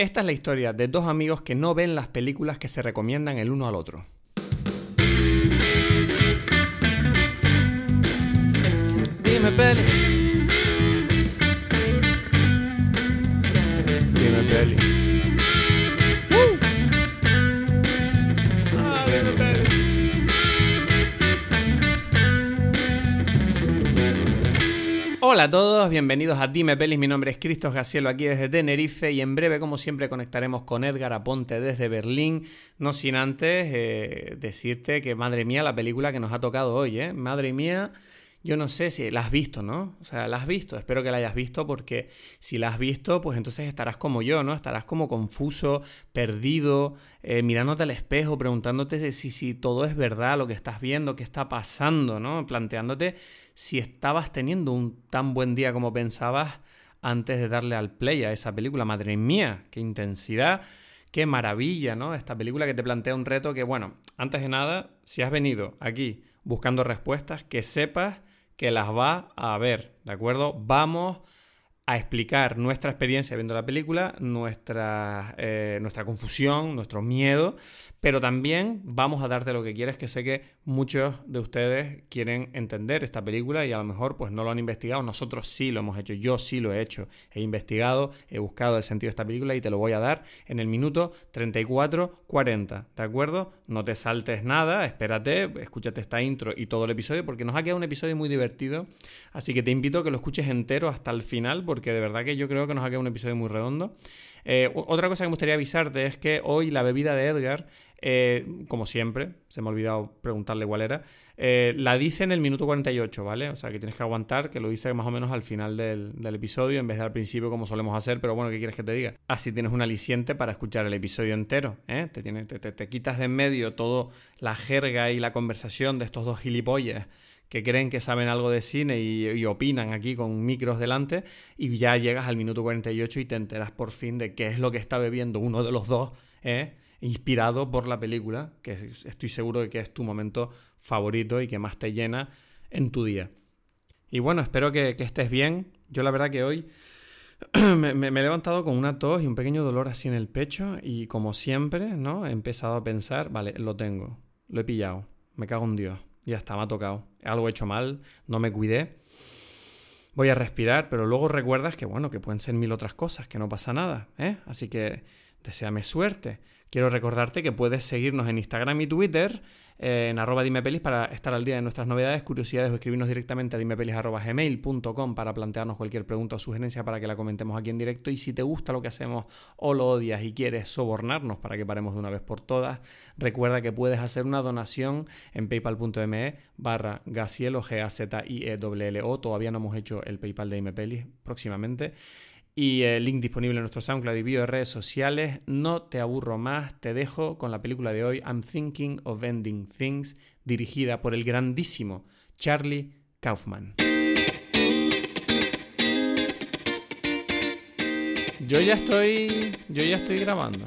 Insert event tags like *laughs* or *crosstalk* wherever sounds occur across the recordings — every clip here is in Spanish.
Esta es la historia de dos amigos que no ven las películas que se recomiendan el uno al otro. Dime peli. Dime peli. Hola a todos, bienvenidos a Dime Pelis, mi nombre es Cristos Gacielo aquí desde Tenerife y en breve como siempre conectaremos con Edgar Aponte desde Berlín, no sin antes eh, decirte que madre mía la película que nos ha tocado hoy, ¿eh? madre mía yo no sé si la has visto, ¿no? O sea, la has visto, espero que la hayas visto porque si la has visto, pues entonces estarás como yo, ¿no? Estarás como confuso, perdido, eh, mirándote al espejo, preguntándote si, si todo es verdad, lo que estás viendo, qué está pasando, ¿no? Planteándote si estabas teniendo un tan buen día como pensabas antes de darle al play a esa película. Madre mía, qué intensidad. Qué maravilla, ¿no? Esta película que te plantea un reto que, bueno, antes de nada, si has venido aquí buscando respuestas, que sepas que las va a ver, ¿de acuerdo? Vamos a explicar nuestra experiencia viendo la película, nuestra, eh, nuestra confusión, nuestro miedo, pero también vamos a darte lo que quieres, que sé que muchos de ustedes quieren entender esta película y a lo mejor pues no lo han investigado, nosotros sí lo hemos hecho, yo sí lo he hecho, he investigado, he buscado el sentido de esta película y te lo voy a dar en el minuto 34-40, ¿de acuerdo? No te saltes nada, espérate, escúchate esta intro y todo el episodio porque nos ha quedado un episodio muy divertido, así que te invito a que lo escuches entero hasta el final porque de verdad que yo creo que nos ha quedado un episodio muy redondo. Eh, otra cosa que me gustaría avisarte es que hoy la bebida de Edgar, eh, como siempre, se me ha olvidado preguntarle cuál era, eh, la dice en el minuto 48, ¿vale? O sea que tienes que aguantar, que lo dice más o menos al final del, episodio en vez de al principio como solemos hacer, pero bueno, ¿qué quieres que te diga? Así tienes un aliciente para escuchar el episodio entero, ¿eh? Te, te, te quitas de en medio toda la jerga y la conversación de estos dos gilipollas que creen que saben algo de cine y, opinan aquí con micros delante y ya llegas al minuto 48 y te enteras por fin de qué es lo que está bebiendo uno de los dos, ¿eh? Inspirado por la película, que estoy seguro de que es tu momento favorito y que más te llena en tu día. Y bueno, espero que, estés bien. Yo la verdad que hoy *clears throat* me, he levantado con una tos y un pequeño dolor así en el pecho y como siempre, ¿no? He empezado a pensar, vale, lo tengo, lo he pillado, me cago en Dios ya está, me ha tocado. Algo he hecho mal, no me cuidé. Voy a respirar, pero luego recuerdas que, bueno, que pueden ser mil otras cosas, que no pasa nada, ¿eh? Así que deseame suerte. Quiero recordarte que puedes seguirnos en Instagram y Twitter en arroba dimepelis para estar al día de nuestras novedades, curiosidades o escribirnos directamente a dimepelis.gmail.com para plantearnos cualquier pregunta o sugerencia para que la comentemos aquí en directo. Y si te gusta lo que hacemos o lo odias y quieres sobornarnos para que paremos de una vez por todas, recuerda que puedes hacer una donación en paypal.me barra gacielo, g a z i e l o Todavía no hemos hecho el PayPal de Dimepelis próximamente y el link disponible en nuestro SoundCloud y video de redes sociales. No te aburro más, te dejo con la película de hoy, I'm Thinking of Ending Things, dirigida por el grandísimo Charlie Kaufman. Yo ya estoy, yo ya estoy grabando.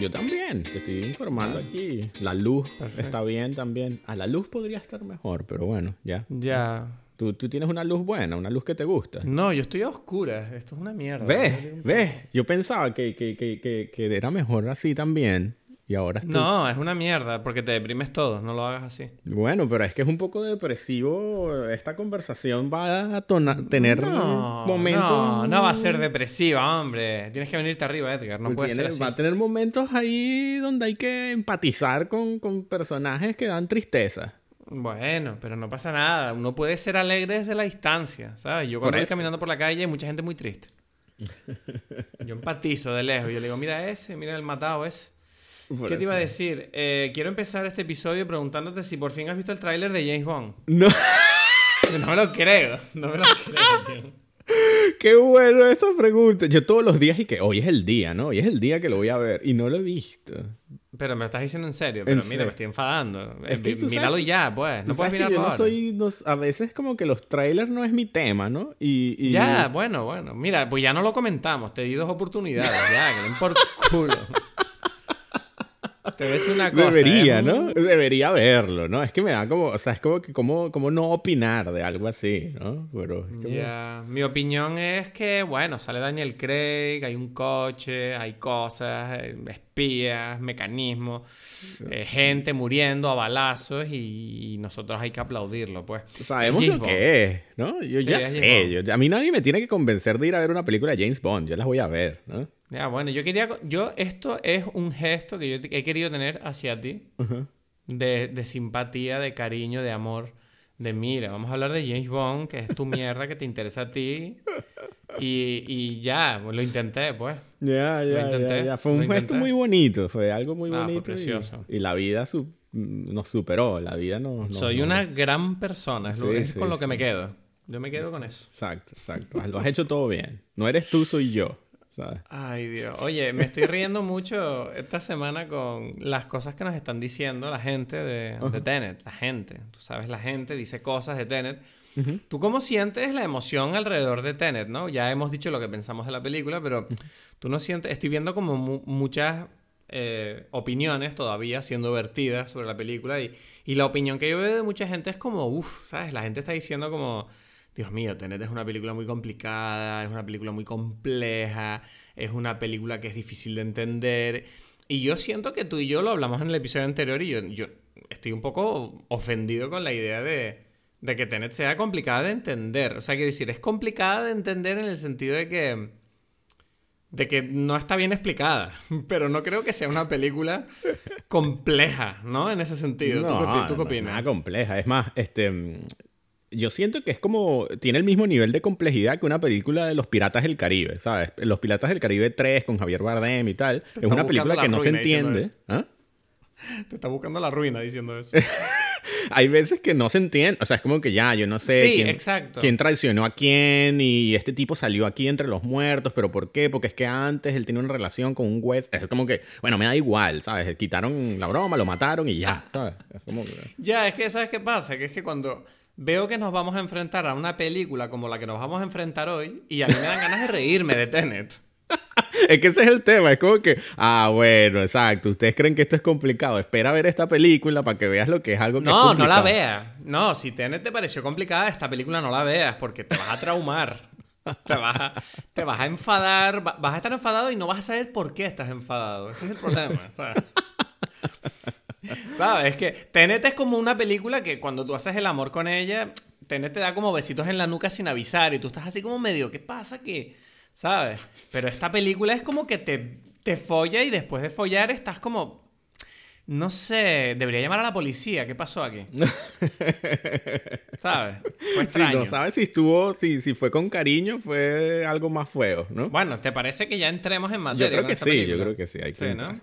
Yo también, te estoy informando ah. aquí. La luz está bien también. A la luz podría estar mejor, pero bueno, ya. Ya. Tú, tienes una luz buena, una luz que te gusta. No, yo estoy a oscuras. Esto es una mierda. ¿Ves? ¿Ves? Yo pensaba que, que, era mejor así también. Y ahora No, es una mierda, porque te deprimes todo, no lo hagas así. Bueno, pero es que es un poco depresivo. Esta conversación va a tener momentos. No, no va a ser depresiva, hombre. Tienes que venirte arriba, Edgar. No puede ser así. Va a tener momentos ahí donde hay que empatizar con, con personajes que dan tristeza. Bueno, pero no pasa nada. Uno puede ser alegre desde la distancia, ¿sabes? Yo cuando voy caminando por la calle hay mucha gente muy triste. Yo empatizo de lejos. Yo le digo, mira ese, mira el matado ese. ¿Qué te iba a decir? Eh, quiero empezar este episodio preguntándote si por fin has visto el tráiler de James Bond. No. *laughs* no me lo creo. No me lo creo, tío. *laughs* Qué bueno esta pregunta. Yo todos los días y que hoy es el día, ¿no? Hoy es el día que lo voy a ver y no lo he visto. Pero me lo estás diciendo en serio. Pero mira, me estoy enfadando. Eh, míralo ya, pues. No puedes mirarlo yo no soy, a veces como que los trailers no es mi tema, ¿no? Y, Ya, bueno, bueno. Mira, pues ya no lo comentamos. Te di dos oportunidades, ya, que den por culo. *laughs* Te ves una cosa. Debería, ¿no? Debería verlo, ¿no? Es que me da como, o sea, es como que como, como no opinar de algo así, ¿no? Pero mi opinión es que, bueno, sale Daniel Craig, hay un coche, hay cosas, eh, espías, mecanismos, eh, gente muriendo a balazos y, nosotros hay que aplaudirlo, pues. Sabemos lo que es, ¿no? Yo ya sé, yo, a mí nadie me tiene que convencer de ir a ver una película de James Bond, yo las voy a ver, ¿no? Ya, bueno, yo quería. Yo, esto es un gesto que yo he querido tener hacia ti. de, de, simpatía, de cariño, de amor. De mira, vamos a hablar de James Bond, que es tu mierda, que te interesa a ti. *laughs* Y, y ya, pues, lo intenté, pues. Ya, ya, ya, Fue un gesto muy bonito, fue algo muy ah, bonito. precioso. Y, la vida nos superó, la vida nos. Soy una gran persona, es, lo, con lo que me quedo. Yo me quedo con eso. Exacto, exacto. Lo has hecho todo bien. No eres tú, soy yo. Ay, Dios. Oye, me estoy riendo mucho esta semana con las cosas que nos están diciendo la gente de, Tenet. La gente. Tú sabes, la gente dice cosas de Tenet. ¿Tú cómo sientes la emoción alrededor de Tenet, no? Ya hemos dicho lo que pensamos de la película, pero tú no sientes... Estoy viendo como muchas eh, opiniones todavía siendo vertidas sobre la película y, y la opinión que yo veo de mucha gente es como, uff, ¿sabes? La gente está diciendo como Dios mío, Tenet es una película muy complicada, es una película muy compleja, es una película que es difícil de entender. Y yo siento que tú y yo lo hablamos en el episodio anterior y yo, estoy un poco ofendido con la idea de, de, que Tenet sea complicada de entender. O sea, quiero decir, es complicada de entender en el sentido de que, de que no está bien explicada, *laughs* pero no creo que sea una película compleja, ¿no? En ese sentido. ¿Tú, qué, opinas? Nada compleja. Es más, este, yo siento que es como. Tiene el mismo nivel de complejidad que una película de los Piratas del Caribe, ¿sabes? Los Piratas del Caribe 3 con Javier Bardem y tal. es una película que no se entiende. ¿Ah? Te está buscando la ruina diciendo eso. *laughs* *laughs* Hay veces que no se entiende. O sea, es como que ya, yo no sé quién, exacto. quién traicionó a quién y este tipo salió aquí entre los muertos, pero ¿por qué? Porque es que antes él tenía una relación con un juez. Es como que, bueno, me da igual, ¿sabes? Quitaron la broma, lo mataron y ya, ¿sabes? Es como Ya, es que, ¿sabes qué pasa? Que es que cuando veo que nos vamos a enfrentar a una película como la que nos vamos a enfrentar hoy y a mí me dan ganas de reírme de Tenet. *laughs* es que ese es el tema, es como que, ah, bueno, exacto, ustedes creen que esto es complicado, espera ver esta película para que veas lo que es algo que No, no la veas. No, si Tenet te pareció complicada, esta película no la veas porque te vas a traumar. Te vas a, te vas a enfadar, vas a estar enfadado y no vas a saber por qué estás enfadado. Ese es el problema, ¿sabes? ¿Sabes? Es que Tenet es como una película que cuando tú haces el amor con ella, Tenet te da como besitos en la nuca sin avisar y tú estás así como medio, ¿qué pasa que ¿Sabes? Pero esta película es como que te, te folla y después de follar estás como... No sé, debería llamar a la policía. ¿Qué pasó aquí? *laughs* ¿Sabes? Fue extraño. no sabes si estuvo, si, si fue con cariño, fue algo más feo, ¿no? Bueno, ¿te parece que ya entremos en materia? Yo creo que sí, yo creo que sí. Hay que ¿no?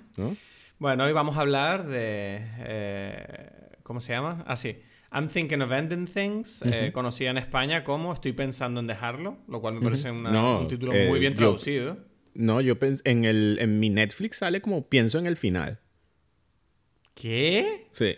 Bueno, hoy vamos a hablar de... Eh, ¿Cómo se llama? Ah, sí. I'm Thinking of Ending Things, eh, conocida en España como Estoy pensando en dejarlo, lo cual me parece un título muy eh, bien traducido. no, yo en, el, en mi Netflix sale como pienso en el final. ¿Qué? Sí.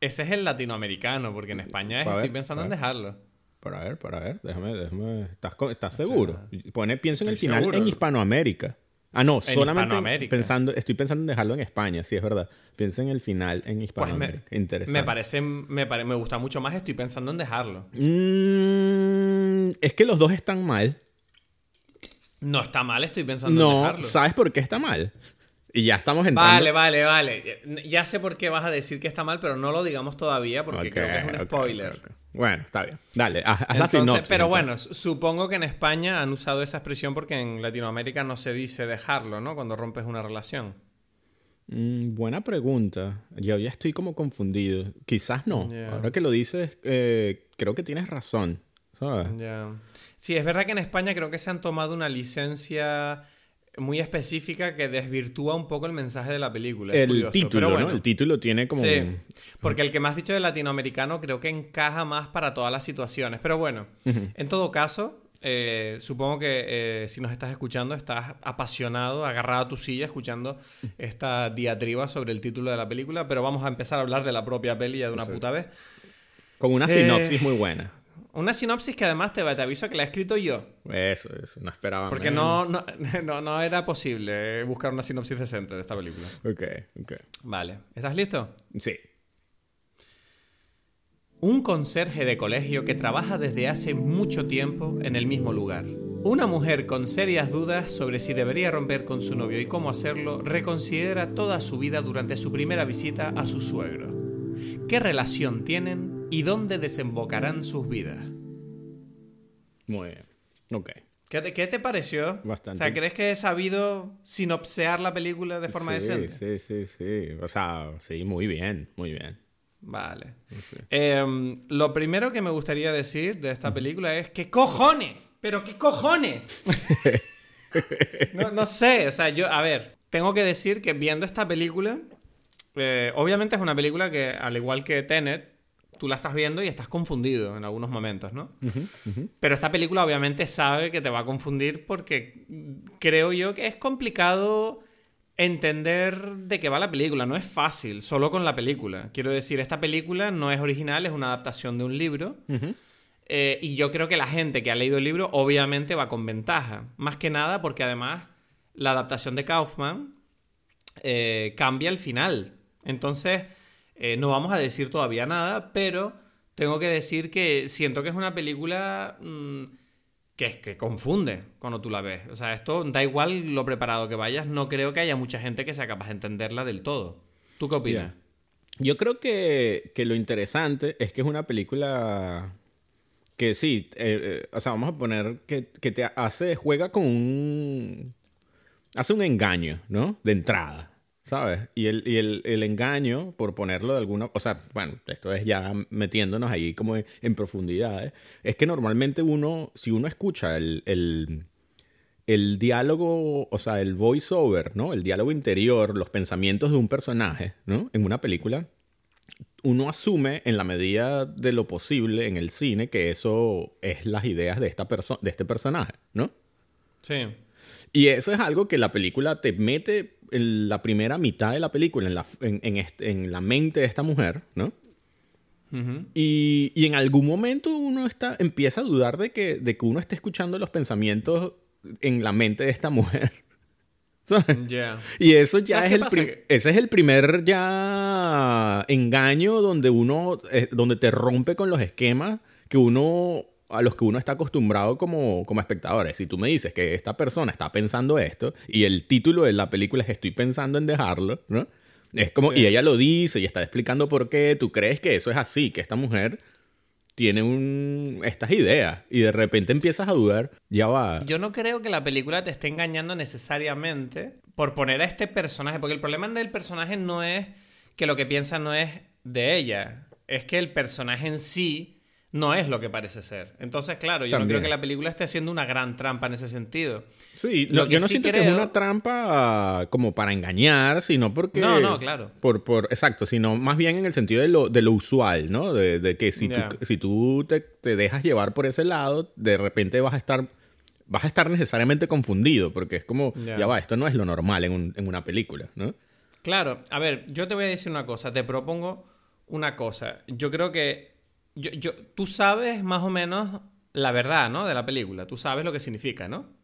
Ese es el latinoamericano, porque en España es Estoy pensando en dejarlo. Para ver, para ver, déjame, déjame. ¿Estás, estás seguro? Pone pienso en el final en Hispanoamérica. Ah, no, solamente pensando, estoy pensando en dejarlo en España, sí, es verdad. Piensa en el final en pues Hispanoamérica. me, Interesante. Me parece, me, me gusta mucho más, estoy pensando en dejarlo. Mm, es que los dos están mal. No está mal, estoy pensando en dejarlo. ¿Sabes por qué está mal? Y ya estamos entrando. Vale, vale, vale. Ya sé por qué vas a decir que está mal, pero no lo digamos todavía porque creo que es un spoiler. Bueno, está bien. Dale, haz, la sinopsis. Pero bueno, supongo que en España han usado esa expresión porque en Latinoamérica no se dice dejarlo, ¿no? Cuando rompes una relación. Mm, buena pregunta. Yo ya estoy como confundido. Quizás no. Ahora que lo dices, eh, creo que tienes razón. ¿sabes? Sí, es verdad que en España creo que se han tomado una licencia muy específica que desvirtúa un poco el mensaje de la película. el título, ¿no? El título tiene como... Sí, porque el que me has dicho de latinoamericano creo que encaja más para todas las situaciones. Pero bueno, en todo caso, eh, supongo que eh, si nos estás escuchando estás apasionado, agarrado a tu silla escuchando esta diatriba sobre el título de la película, pero vamos a empezar a hablar de la propia peli de una puta vez. Con una sinopsis eh, muy buena. Una sinopsis que además te, te aviso que la he escrito yo. Eso, eso, no esperaba. Porque no, no, *laughs* no, no, era posible buscar una sinopsis decente de esta película. Ok, ok. Vale. ¿Estás listo? Sí. Un conserje de colegio que trabaja desde hace mucho tiempo en el mismo lugar. Una mujer con serias dudas sobre si debería romper con su novio y cómo hacerlo, reconsidera toda su vida durante su primera visita a su suegro. ¿Qué relación tienen y dónde desembocarán sus vidas? Muy bien. Ok. ¿Qué te, pareció? Bastante. O sea, ¿crees que he sabido sinopsear la película de forma decente? Sí, sí, sí. O sea, sí, muy bien, muy bien. Vale. Em, lo primero que me gustaría decir de esta película es ¿qué cojones? ¿Pero qué cojones? *laughs* no, sé, o sea, yo, a ver, tengo que decir que viendo esta película, eh, obviamente es una película que, al igual que Tenet, tú la estás viendo y estás confundido en algunos momentos, ¿no? Pero esta película obviamente sabe que te va a confundir porque creo yo que es complicado entender de qué va la película. No es fácil, solo con la película. Quiero decir, esta película no es original, es una adaptación de un libro. Eh, y yo creo que la gente que ha leído el libro obviamente va con ventaja. Más que nada porque además la adaptación de Kaufman eh, cambia el final. Entonces, eh, no vamos a decir todavía nada, pero tengo que decir que siento que es una película... Mm, que, que confunde cuando tú la ves. O sea, esto da igual lo preparado que vayas, no creo que haya mucha gente que sea capaz de entenderla del todo. ¿Tú qué opinas? Yo creo que, lo interesante es que es una película que sí, eh, eh, o sea, vamos a poner que, que, te hace, juega con un... hace un engaño, ¿no? De entrada. ¿Sabes? Y, el, y el, el, engaño, por ponerlo de alguna... O sea, bueno, esto es ya metiéndonos ahí como en, profundidades. Es que normalmente uno, si uno escucha el, el, el diálogo, o sea, el voiceover, ¿no? El diálogo interior, los pensamientos de un personaje, ¿no? En una película, uno asume en la medida de lo posible en el cine que eso es las ideas de, esta de este personaje, ¿no? Sí. Y eso es algo que la película te mete en la primera mitad de la película en la, en, en, la mente de esta mujer, ¿no? y, y, en algún momento uno está, empieza a dudar de que, de que uno esté escuchando los pensamientos en la mente de esta mujer. *laughs* Y eso ya es el, ese es el primer ya engaño donde uno, eh, donde te rompe con los esquemas que uno a los que uno está acostumbrado como, como espectadores. Si tú me dices que esta persona está pensando esto y el título de la película es Estoy pensando en dejarlo, ¿no? Es como, y ella lo dice y está explicando por qué, tú crees que eso es así, que esta mujer tiene un, estas ideas y de repente empiezas a dudar, ya va. Yo no creo que la película te esté engañando necesariamente por poner a este personaje, porque el problema del personaje no es que lo que piensa no es de ella, es que el personaje en sí no es lo que parece ser. Entonces, claro, yo no creo que la película esté haciendo una gran trampa en ese sentido. Sí, lo yo no siento que es una trampa como para engañar, sino porque... No, no, claro. Por, por, exacto, sino más bien en el sentido de lo, de lo usual, ¿no? De, que si tú, si tú te, dejas llevar por ese lado, de repente vas a estar... Vas a estar necesariamente confundido, porque es como, ya va, esto no es lo normal en, en una película, ¿no? Claro, a ver, yo te voy a decir una cosa, te propongo una cosa. Yo creo que yo, tú sabes más o menos la verdad, ¿no? De la película. Tú sabes lo que significa, ¿no?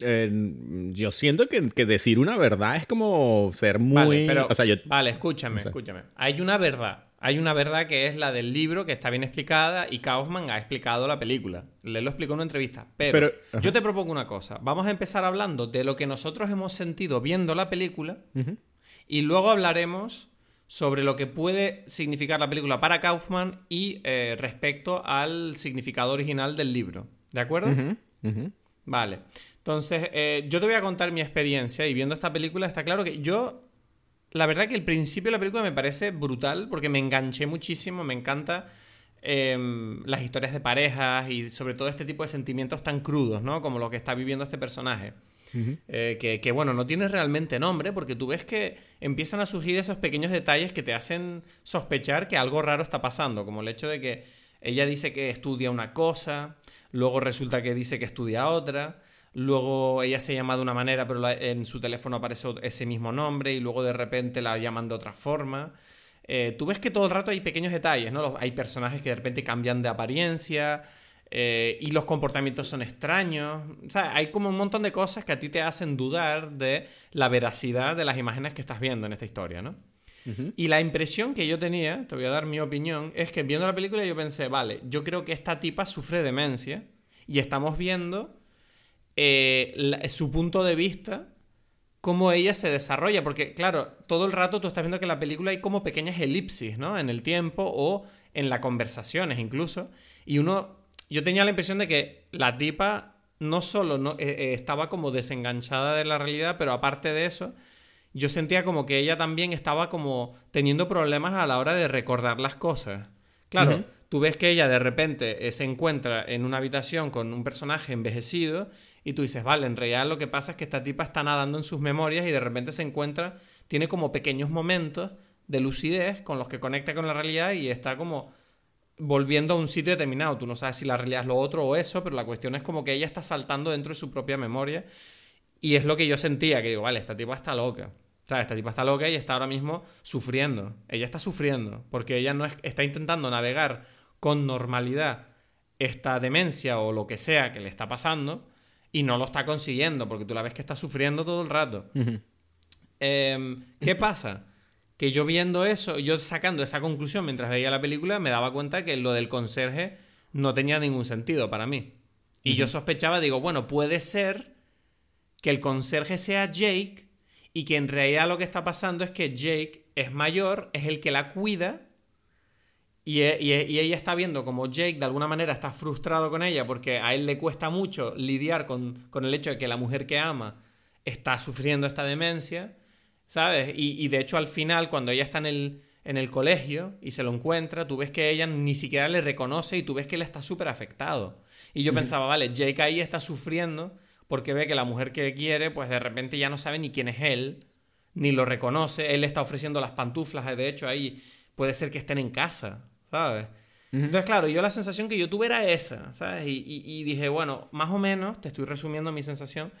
yo siento que, decir una verdad es como ser muy... Vale, pero, vale escúchame, escúchame. Hay una verdad. Hay una verdad que es la del libro, que está bien explicada, y Kaufman ha explicado la película. Le lo explicó en una entrevista. Pero, yo te propongo una cosa. Vamos a empezar hablando de lo que nosotros hemos sentido viendo la película, y luego hablaremos sobre lo que puede significar la película para Kaufman y eh, respecto al significado original del libro. ¿De acuerdo? Vale. Entonces, eh, yo te voy a contar mi experiencia y viendo esta película está claro que yo, la verdad que el principio de la película me parece brutal porque me enganché muchísimo, me encanta em, las historias de parejas y sobre todo este tipo de sentimientos tan crudos, ¿no? Como lo que está viviendo este personaje. Eh, que, bueno, no tiene realmente nombre porque tú ves que empiezan a surgir esos pequeños detalles que te hacen sospechar que algo raro está pasando, como el hecho de que ella dice que estudia una cosa, luego resulta que dice que estudia otra, luego ella se llama de una manera pero en su teléfono aparece ese mismo nombre y luego de repente la llaman de otra forma. eh, tú ves que todo el rato hay pequeños detalles, ¿no? Hay personajes que de repente cambian de apariencia eh, y los comportamientos son extraños. O sea, hay como un montón de cosas que a ti te hacen dudar de la veracidad de las imágenes que estás viendo en esta historia, ¿no? Y la impresión que yo tenía, te voy a dar mi opinión, es que viendo la película yo pensé, vale, yo creo que esta tipa sufre demencia y estamos viendo eh, su punto de vista cómo ella se desarrolla, porque claro, todo el rato tú estás viendo que en la película hay como pequeñas elipsis, ¿no? En el tiempo o en las conversaciones incluso, y uno, yo tenía la impresión de que la tipa no solo no, eh, eh, estaba como desenganchada de la realidad, pero aparte de eso, yo sentía como que ella también estaba como teniendo problemas a la hora de recordar las cosas. Claro, tú ves que ella de repente eh, se encuentra en una habitación con un personaje envejecido y tú dices, vale, en realidad lo que pasa es que esta tipa está nadando en sus memorias y de repente se encuentra, tiene como pequeños momentos de lucidez con los que conecta con la realidad y está como volviendo a un sitio determinado. Tú no sabes si la realidad es lo otro o eso, pero la cuestión es como que ella está saltando dentro de su propia memoria y es lo que yo sentía, que digo, vale, esta tipa está loca. O sea, esta tipa está loca y está ahora mismo sufriendo. Ella está sufriendo porque ella no está intentando navegar con normalidad esta demencia o lo que sea que le está pasando y no lo está consiguiendo porque tú la ves que está sufriendo todo el rato. Em, ¿Qué pasa? Que yo viendo eso, yo sacando esa conclusión mientras veía la película, me daba cuenta que lo del conserje no tenía ningún sentido para mí. Y yo sospechaba, digo, bueno, puede ser que el conserje sea Jake y que en realidad lo que está pasando es que Jake es mayor, es el que la cuida e, e, y, ella está viendo como Jake de alguna manera está frustrado con ella porque a él le cuesta mucho lidiar con, el hecho de que la mujer que ama está sufriendo esta demencia, ¿sabes? Y, de hecho al final, cuando ella está en el, en el colegio y se lo encuentra, tú ves que ella ni siquiera le reconoce y tú ves que él está súper afectado. Y yo pensaba, vale, Jake ahí está sufriendo porque ve que la mujer que quiere, pues de repente ya no sabe ni quién es él, ni lo reconoce, él le está ofreciendo las pantuflas, de hecho ahí puede ser que estén en casa, ¿sabes? Entonces, claro, yo la sensación que yo tuve era esa, ¿sabes? Y, dije, bueno, más o menos, te estoy resumiendo mi sensación,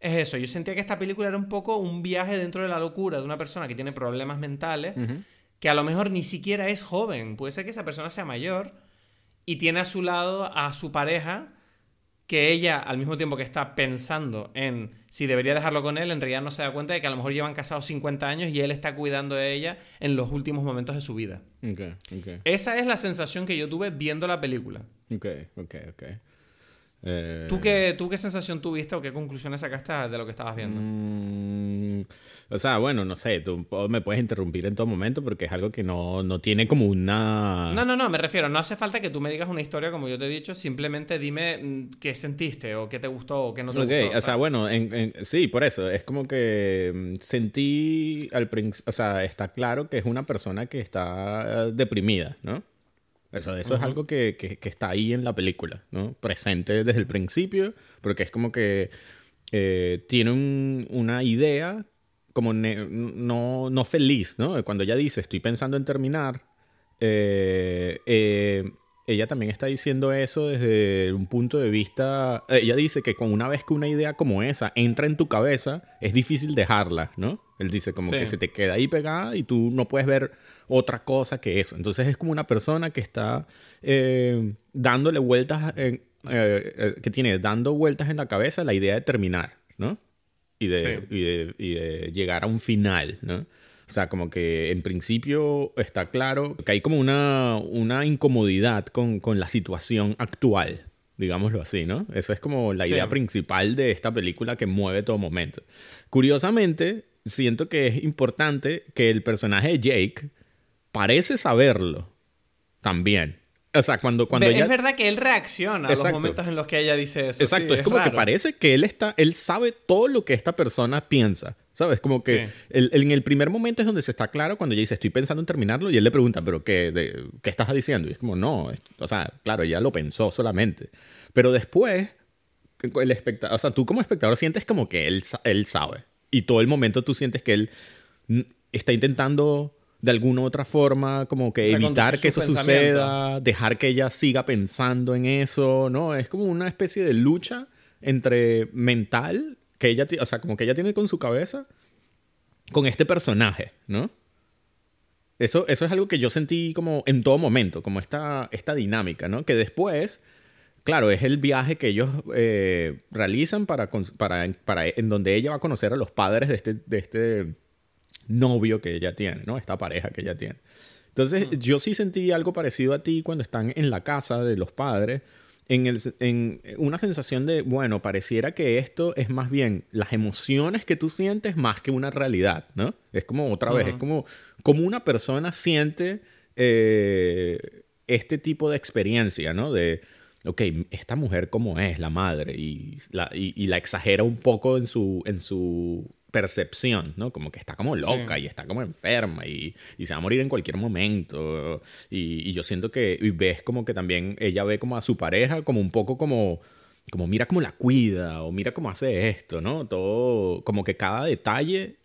es eso. Yo sentía que esta película era un poco un viaje dentro de la locura de una persona que tiene problemas mentales, que a lo mejor ni siquiera es joven. Puede ser que esa persona sea mayor y tiene a su lado a su pareja que ella, al mismo tiempo que está pensando en si debería dejarlo con él, en realidad no se da cuenta de que a lo mejor llevan casados 50 años y él está cuidando de ella en los últimos momentos de su vida. Esa es la sensación que yo tuve viendo la película. Ok, ok, ok. Eh, ¿Tú, qué, ¿Tú qué sensación tuviste o qué conclusiones sacaste de lo que estabas viendo? Mm, o sea, bueno, no sé, tú me puedes interrumpir en todo momento porque es algo que no, no, tiene como una... No, no, no, me refiero, no hace falta que tú me digas una historia como yo te he dicho, simplemente dime mm, qué sentiste o qué te gustó o qué no te gustó. o sea, bueno, sí, por eso, es como que mm, sentí al principio, o sea, está claro que es una persona que está deprimida, ¿no? Eso, eso es algo que, que, está ahí en la película, ¿no? Presente desde el principio, porque es como que eh, tiene una idea como no, no, feliz, ¿no? Cuando ella dice, estoy pensando en terminar, eh, eh, ella también está diciendo eso desde un punto de vista, ella dice que con una vez que una idea como esa entra en tu cabeza, es difícil dejarla, ¿no? Él dice como que se te queda ahí pegada y tú no puedes ver otra cosa que eso. Entonces es como una persona que está eh, dándole vueltas, eh, eh, que tiene dando vueltas en la cabeza la idea de terminar, ¿no? Y de, y de, llegar a un final, ¿no? O sea, como que en principio está claro que hay como una, una incomodidad con, con la situación actual, digámoslo así, ¿no? Eso es como la idea principal de esta película que mueve todo momento. Curiosamente, siento que es importante que el personaje de Jake parece saberlo también. O sea, cuando, cuando Es verdad que él reacciona a los momentos en los que ella dice eso. Exacto, es, como que parece que él está, él sabe todo lo que esta persona piensa. ¿Sabes? Como que en el primer momento es donde se está claro cuando ella dice, estoy pensando en terminarlo, y él le pregunta, ¿pero qué, qué estás diciendo? Y es como, no, o sea, claro, ella lo pensó solamente. Pero después, el espectador, o sea, tú como espectador sientes como que él, él sabe. Y todo el momento tú sientes que él está intentando de alguna otra forma como que evitar que eso suceda, dejar que ella siga pensando en eso, ¿no? Es como una especie de lucha entre mental que ella, o sea, como que ella tiene con su cabeza con este personaje, ¿no? Eso, eso es algo que yo sentí como en todo momento, como esta, esta dinámica, ¿no? Que después, claro, es el viaje que ellos eh, realizan para, para, para, en donde ella va a conocer a los padres de este, de este novio que ella tiene, ¿no? Esta pareja que ella tiene. Entonces, yo sí sentí algo parecido a ti cuando están en la casa de los padres, en, el, en una sensación de, bueno, pareciera que esto es más bien las emociones que tú sientes más que una realidad, ¿no? Es como otra vez, es como, como una persona siente eh, este tipo de experiencia, ¿no? De, ok, esta mujer como es, la madre, y la, y la exagera un poco en su, en su percepción, ¿no? Como que está como loca y está como enferma y, se va a morir en cualquier momento. Y, yo siento que y ves como que también ella ve como a su pareja como un poco como, como mira cómo la cuida o mira cómo hace esto, ¿no? Todo, como que cada detalle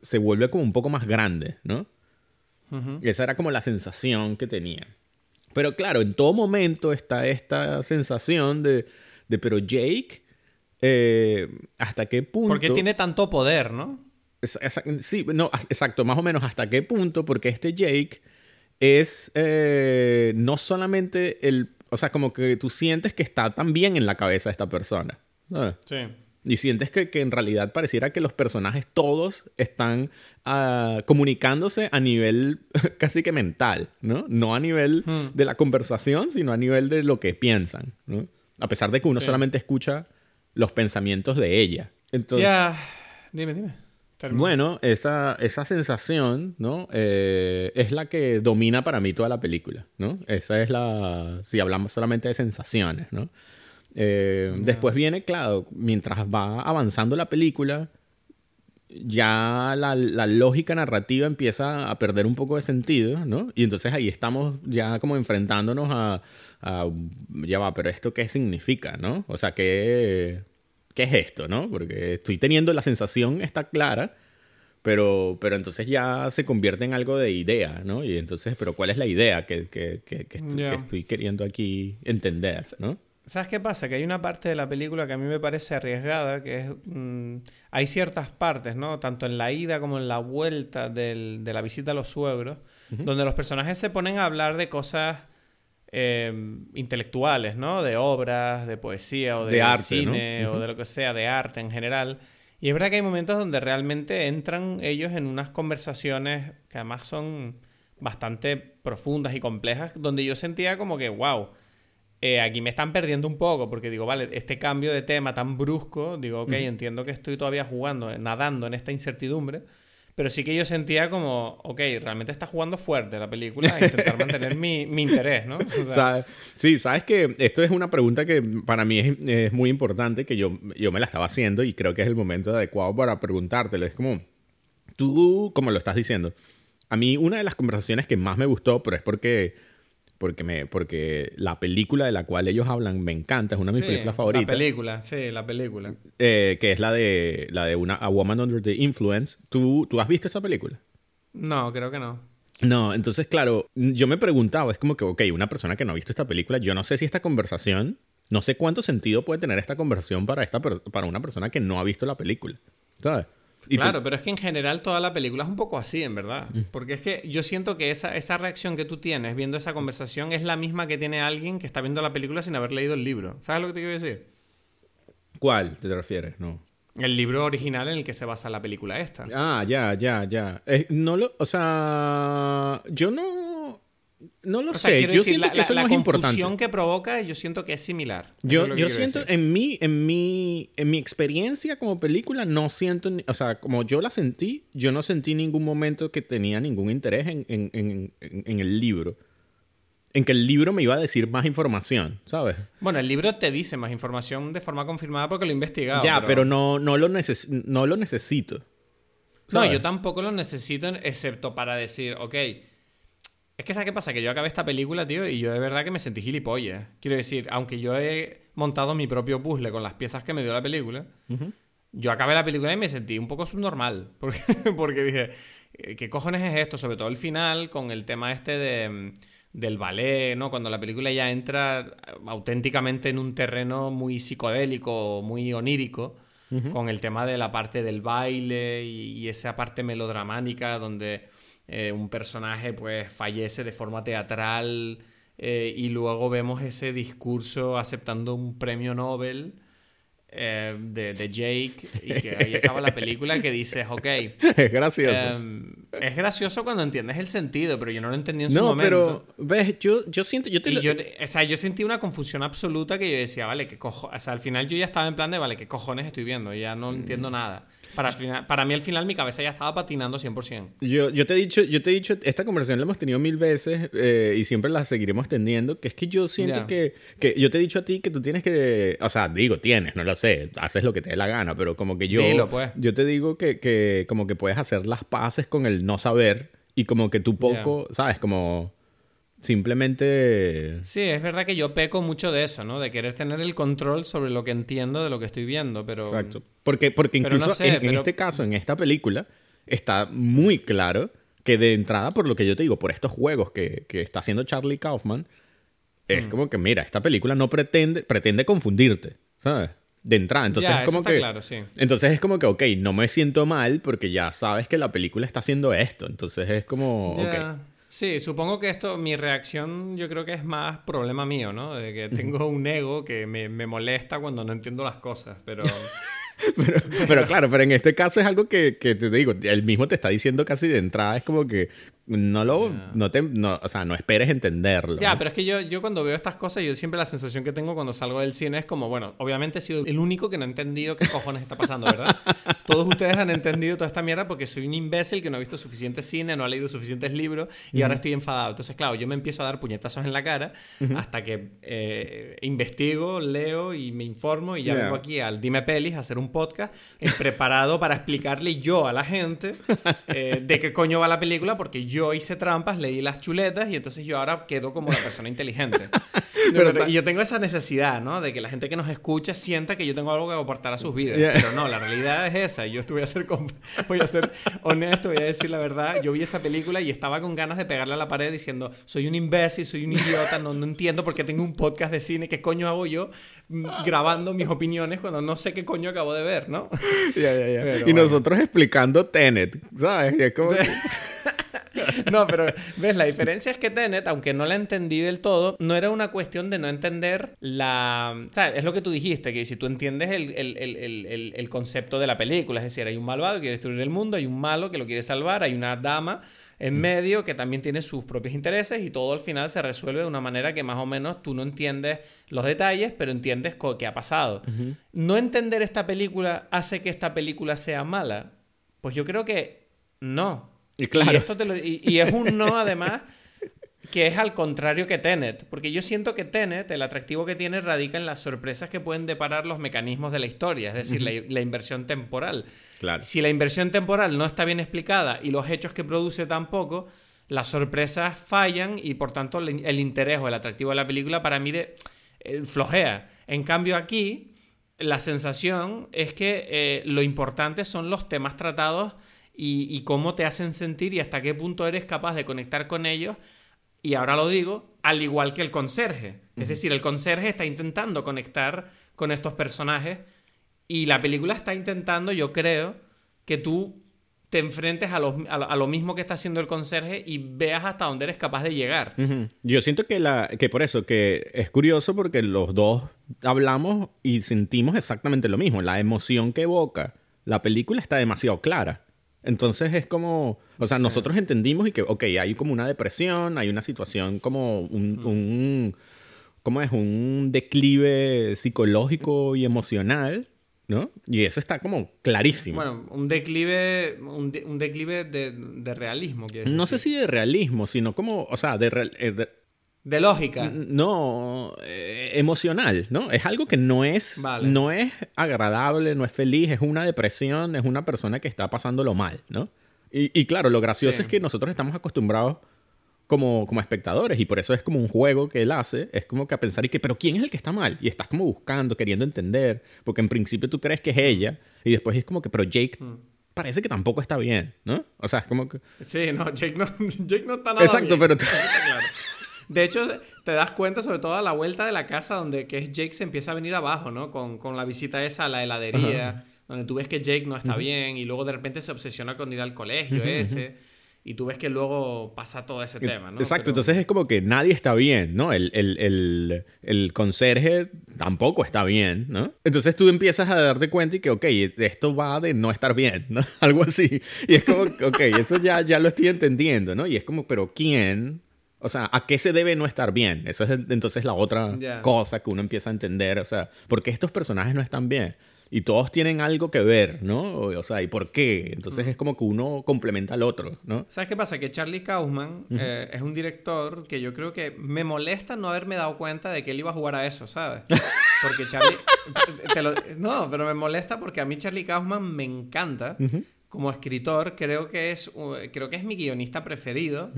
se vuelve como un poco más grande, ¿no? Esa era como la sensación que tenía. Pero claro, en todo momento está esta sensación de, de pero Jake eh, hasta qué punto... Porque tiene tanto poder, ¿no? sí, no, exacto, más o menos hasta qué punto, porque este Jake es eh, no solamente el... O sea, como que tú sientes que está también en la cabeza de esta persona. Sí. Y sientes que, en realidad pareciera que los personajes todos están ah, comunicándose a nivel *laughs* casi que mental, ¿no? No a nivel hmm. de la conversación, sino a nivel de lo que piensan, ¿no? A pesar de que uno solamente escucha los pensamientos de ella. Entonces, ya, dime, dime. Bueno, esa, esa sensación, ¿no? Eh, es la que domina para mí toda la película, ¿no? Esa es la, si hablamos solamente de sensaciones, ¿no? Eh, después viene, claro, mientras va avanzando la película, ya la, la, lógica narrativa empieza a perder un poco de sentido, ¿no? Y entonces ahí estamos ya como enfrentándonos a, ya va, pero esto qué significa, ¿no? O sea, ¿qué, qué es esto, ¿no? Porque estoy teniendo la sensación, está clara, pero, pero entonces ya se convierte en algo de idea, ¿no? Y entonces, pero ¿cuál es la idea que, que, que, estoy, queriendo aquí entender, ¿no? ¿Sabes qué pasa? Que hay una parte de la película que a mí me parece arriesgada, que es... Mm, hay ciertas partes, ¿no? Tanto en la ida como en la vuelta de la visita a los suegros, donde los personajes se ponen a hablar de cosas Em, intelectuales, ¿no? De obras, de poesía o de, cine o de lo que sea, de arte en general. Y es verdad que hay momentos donde realmente entran ellos en unas conversaciones que además son bastante profundas y complejas, donde yo sentía como que, wow, eh, aquí me están perdiendo un poco, porque digo, vale, este cambio de tema tan brusco, digo, ok, entiendo que estoy todavía jugando, nadando en esta incertidumbre, pero sí que yo sentía como, ok, realmente está jugando fuerte la película *laughs* intentar mantener mi, mi, interés, ¿no? Sí, sabes que esto es una pregunta que para mí es, es, muy importante, que yo, yo me la estaba haciendo y creo que es el momento adecuado para preguntártelo. Es como, tú, como lo estás diciendo, a mí una de las conversaciones que más me gustó, pero es porque porque, me, porque la película de la cual ellos hablan me encanta, es una de mis películas favoritas. La película, sí, la película. Eh, que es la de, la de una, A Woman Under the Influence. ¿Tú, ¿Tú has visto esa película? No, creo que no. No, entonces, claro, yo me preguntaba, es como que, ok, una persona que no ha visto esta película, yo no sé si esta conversación, no sé cuánto sentido puede tener esta conversación para, esta, para una persona que no ha visto la película. ¿Sabes? Claro, pero es que en general toda la película es un poco así, en verdad. Mm. Porque es que yo siento que esa, esa reacción que tú tienes viendo esa conversación es la misma que tiene alguien que está viendo la película sin haber leído el libro. ¿Sabes lo que te quiero decir? ¿Cuál te refieres? No. El libro original en el que se basa la película esta. Ah, ya, ya, ya. Eh, no lo, o sea, yo no no lo sé. yo siento que eso no es importante. La confusión que provoca, yo siento que es similar. Yo, yo siento, en mi, en, mi, en mi experiencia como película, no siento, o sea, como yo la sentí, yo no sentí ningún momento que tenía ningún interés en, en, en, en el libro. En que el libro me iba a decir más información, ¿sabes? Bueno, el libro te dice más información de forma confirmada porque lo he investigado. Ya, pero, no, no, lo no lo necesito. No, yo tampoco lo necesito, excepto para decir, ok es que, ¿sabes qué pasa? Que yo acabé esta película, tío, y yo de verdad que me sentí gilipollas. Quiero decir, aunque yo he montado mi propio puzzle con las piezas que me dio la película, yo acabé la película y me sentí un poco subnormal. *laughs* Porque, porque dije, eh, ¿qué cojones es esto? Sobre todo el final, con el tema este de, del ballet, ¿no? Cuando la película ya entra auténticamente en un terreno muy psicodélico, muy onírico, con el tema de la parte del baile y esa parte melodramática donde eh, un personaje pues fallece de forma teatral eh, y luego vemos ese discurso aceptando un premio Nobel eh, de, de, Jake y que ahí acaba la película que dices, ok. *laughs* Es gracioso. Em, es gracioso cuando entiendes el sentido, pero yo no lo entendí en su momento. No, pero, ves, yo, yo siento. Yo, te o sea, yo sentí una confusión absoluta que yo decía, vale, qué cojones. O sea, al final yo ya estaba en plan de, vale, qué cojones estoy viendo, ya no entiendo mm. nada. Para, final, para mí al final mi cabeza ya estaba patinando 100%. Yo, yo, te he dicho, yo te he dicho, esta conversación la hemos tenido mil veces eh, y siempre la seguiremos teniendo, que es que yo siento que, que, yo te he dicho a ti que tú tienes que, o sea, digo, tienes, no lo sé, haces lo que te dé la gana, pero como que yo, pues. yo te digo que, que como que puedes hacer las paces con el no saber y como que tú poco, ¿sabes? Como Simplemente... Sí, es verdad que yo peco mucho de eso, ¿no? De querer tener el control sobre lo que entiendo de lo que estoy viendo, pero... Exacto. Porque, porque incluso en, este caso, en esta película, está muy claro que de entrada, por lo que yo te digo, por estos juegos que, que está haciendo Charlie Kaufman, es mm. como que, mira, esta película no pretende, pretende confundirte, ¿sabes? De entrada. Entonces es como que. Claro, sí. Entonces es como que, ok, no me siento mal porque ya sabes que la película está haciendo esto. Entonces es como. Ok. Sí, supongo que esto, mi reacción yo creo que es más problema mío, ¿no? De que tengo un ego que me, me molesta cuando no entiendo las cosas, pero... *laughs* *laughs* pero, claro, pero en este caso es algo que, que, te digo, él mismo te está diciendo casi de entrada, es como que no lo, no te, no, o sea, no esperes entenderlo. Ya, pero es que yo, yo cuando veo estas cosas, yo siempre la sensación que tengo cuando salgo del cine es como, bueno, obviamente he sido el único que no ha entendido qué cojones está pasando, ¿verdad? *laughs* Todos ustedes han entendido toda esta mierda porque soy un imbécil que no ha visto suficiente cine, no ha leído suficientes libros y ahora estoy enfadado. Entonces, claro, yo me empiezo a dar puñetazos en la cara hasta que eh, investigo, leo y me informo y ya vengo aquí al Dime Pelis a hacer un podcast eh, preparado para explicarle yo a la gente eh, de qué coño va la película porque yo hice trampas, leí las chuletas y entonces yo ahora quedo como la persona inteligente. *laughs* y yo tengo esa necesidad, ¿no? De que la gente que nos escucha sienta que yo tengo algo que aportar a sus vidas. Pero no, la realidad es esa. Yo voy a, ser, voy a ser honesto, voy a decir la verdad. Yo vi esa película y estaba con ganas de pegarle a la pared diciendo, soy un imbécil, soy un idiota, no, no entiendo por qué tengo un podcast de cine. ¿Qué coño hago yo grabando mis opiniones cuando no sé qué coño acabo de ver, ¿no? *laughs* y nosotros explicando Tenet, ¿sabes? Y es como... *laughs* no, pero ves, la diferencia es que Tenet, aunque no la entendí del todo, no era una cuestión de no entender la... O sea, es lo que tú dijiste, que si tú entiendes el, concepto de la película, es decir, hay un malvado que quiere destruir el mundo, hay un malo que lo quiere salvar, hay una dama en medio que también tiene sus propios intereses y todo al final se resuelve de una manera que más o menos tú no entiendes los detalles, pero entiendes qué ha pasado. No entender esta película hace que esta película sea mala. Pues yo creo que no. Y claro. Y, es un no, además, *laughs* que es al contrario que Tenet. Porque yo siento que Tenet, el atractivo que tiene, radica en las sorpresas que pueden deparar los mecanismos de la historia, es decir, la, inversión temporal. Claro. Si la inversión temporal no está bien explicada y los hechos que produce tampoco, las sorpresas fallan y por tanto el, interés o el atractivo de la película para mí de, eh, flojea. En cambio aquí, la sensación es que eh, lo importante son los temas tratados y, cómo te hacen sentir y hasta qué punto eres capaz de conectar con ellos. Y ahora lo digo, al igual que el conserje. Es decir, el conserje está intentando conectar con estos personajes y la película está intentando, yo creo, que tú te enfrentes a lo, a lo, mismo que está haciendo el conserje y veas hasta dónde eres capaz de llegar. Yo siento que, la, que por eso, que es curioso porque los dos hablamos y sentimos exactamente lo mismo. La emoción que evoca la película está demasiado clara. Entonces es como, o sea, nosotros entendimos y que, ok, hay como una depresión, hay una situación como un, un ¿cómo es? Un declive psicológico y emocional, ¿no? Y eso está como clarísimo. Bueno, un declive, un, declive de, realismo. No sé si de realismo, sino como, o sea, de, eh, de lógica. No, eh, emocional, ¿no? Es algo que no es, no es agradable, no es feliz, es una depresión, es una persona que está pasándolo mal, ¿no? Y, claro, lo gracioso es que nosotros estamos acostumbrados como, como espectadores y por eso es como un juego que él hace, es como que a pensar y que, pero ¿quién es el que está mal? Y estás como buscando, queriendo entender, porque en principio tú crees que es ella y después es como que, pero Jake... Mm. Parece que tampoco está bien, ¿no? O sea, es como que... Sí, no, Jake no, *laughs* Jake no está nada Exacto, pero... De hecho, te das cuenta sobre todo a la vuelta de la casa donde que es Jake se empieza a venir abajo, ¿no? Con, con la visita esa a la heladería, donde tú ves que Jake no está bien y luego de repente se obsesiona con ir al colegio ese. y tú ves que luego pasa todo ese tema, ¿no? Exacto, entonces es como que nadie está bien, ¿no? El, el, el, el, conserje tampoco está bien, ¿no? Entonces tú empiezas a darte cuenta y que, ok, esto va de no estar bien, ¿no? *laughs* Algo así. Y es como, ok, eso ya, ya lo estoy entendiendo, ¿no? Y es como, pero ¿quién? O sea, ¿a qué se debe no estar bien? Eso es entonces la otra cosa que uno empieza a entender. O sea, ¿por qué estos personajes no están bien? y todos tienen algo que ver, ¿no? O sea, ¿y por qué? Entonces es como que uno complementa al otro, ¿no? ¿Sabes qué pasa? Que Charlie Kaufman eh, es un director que yo creo que me molesta no haberme dado cuenta de que él iba a jugar a eso, ¿sabes? Porque Charlie... *laughs* no, pero me molesta porque a mí Charlie Kaufman me encanta. Como escritor, creo que es, creo que es mi guionista preferido.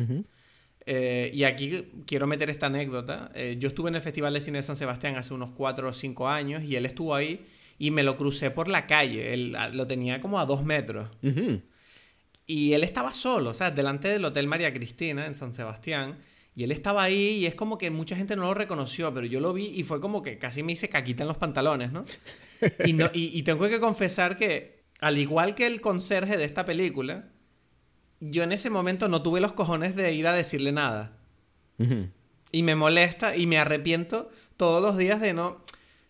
Eh, y aquí quiero meter esta anécdota. Eh, yo estuve en el Festival de Cine de San Sebastián hace unos 4 o 5 años y él estuvo ahí y me lo crucé por la calle. Él lo tenía como a dos metros. Y él estaba solo, o sea, delante del Hotel María Cristina en San Sebastián. Y él estaba ahí y es como que mucha gente no lo reconoció, pero yo lo vi y fue como que casi me hice caquita en los pantalones, ¿no? *laughs* Y, no, y, tengo que confesar que, al igual que el conserje de esta película, yo en ese momento no tuve los cojones de ir a decirle nada. Y me molesta y me arrepiento todos los días de no...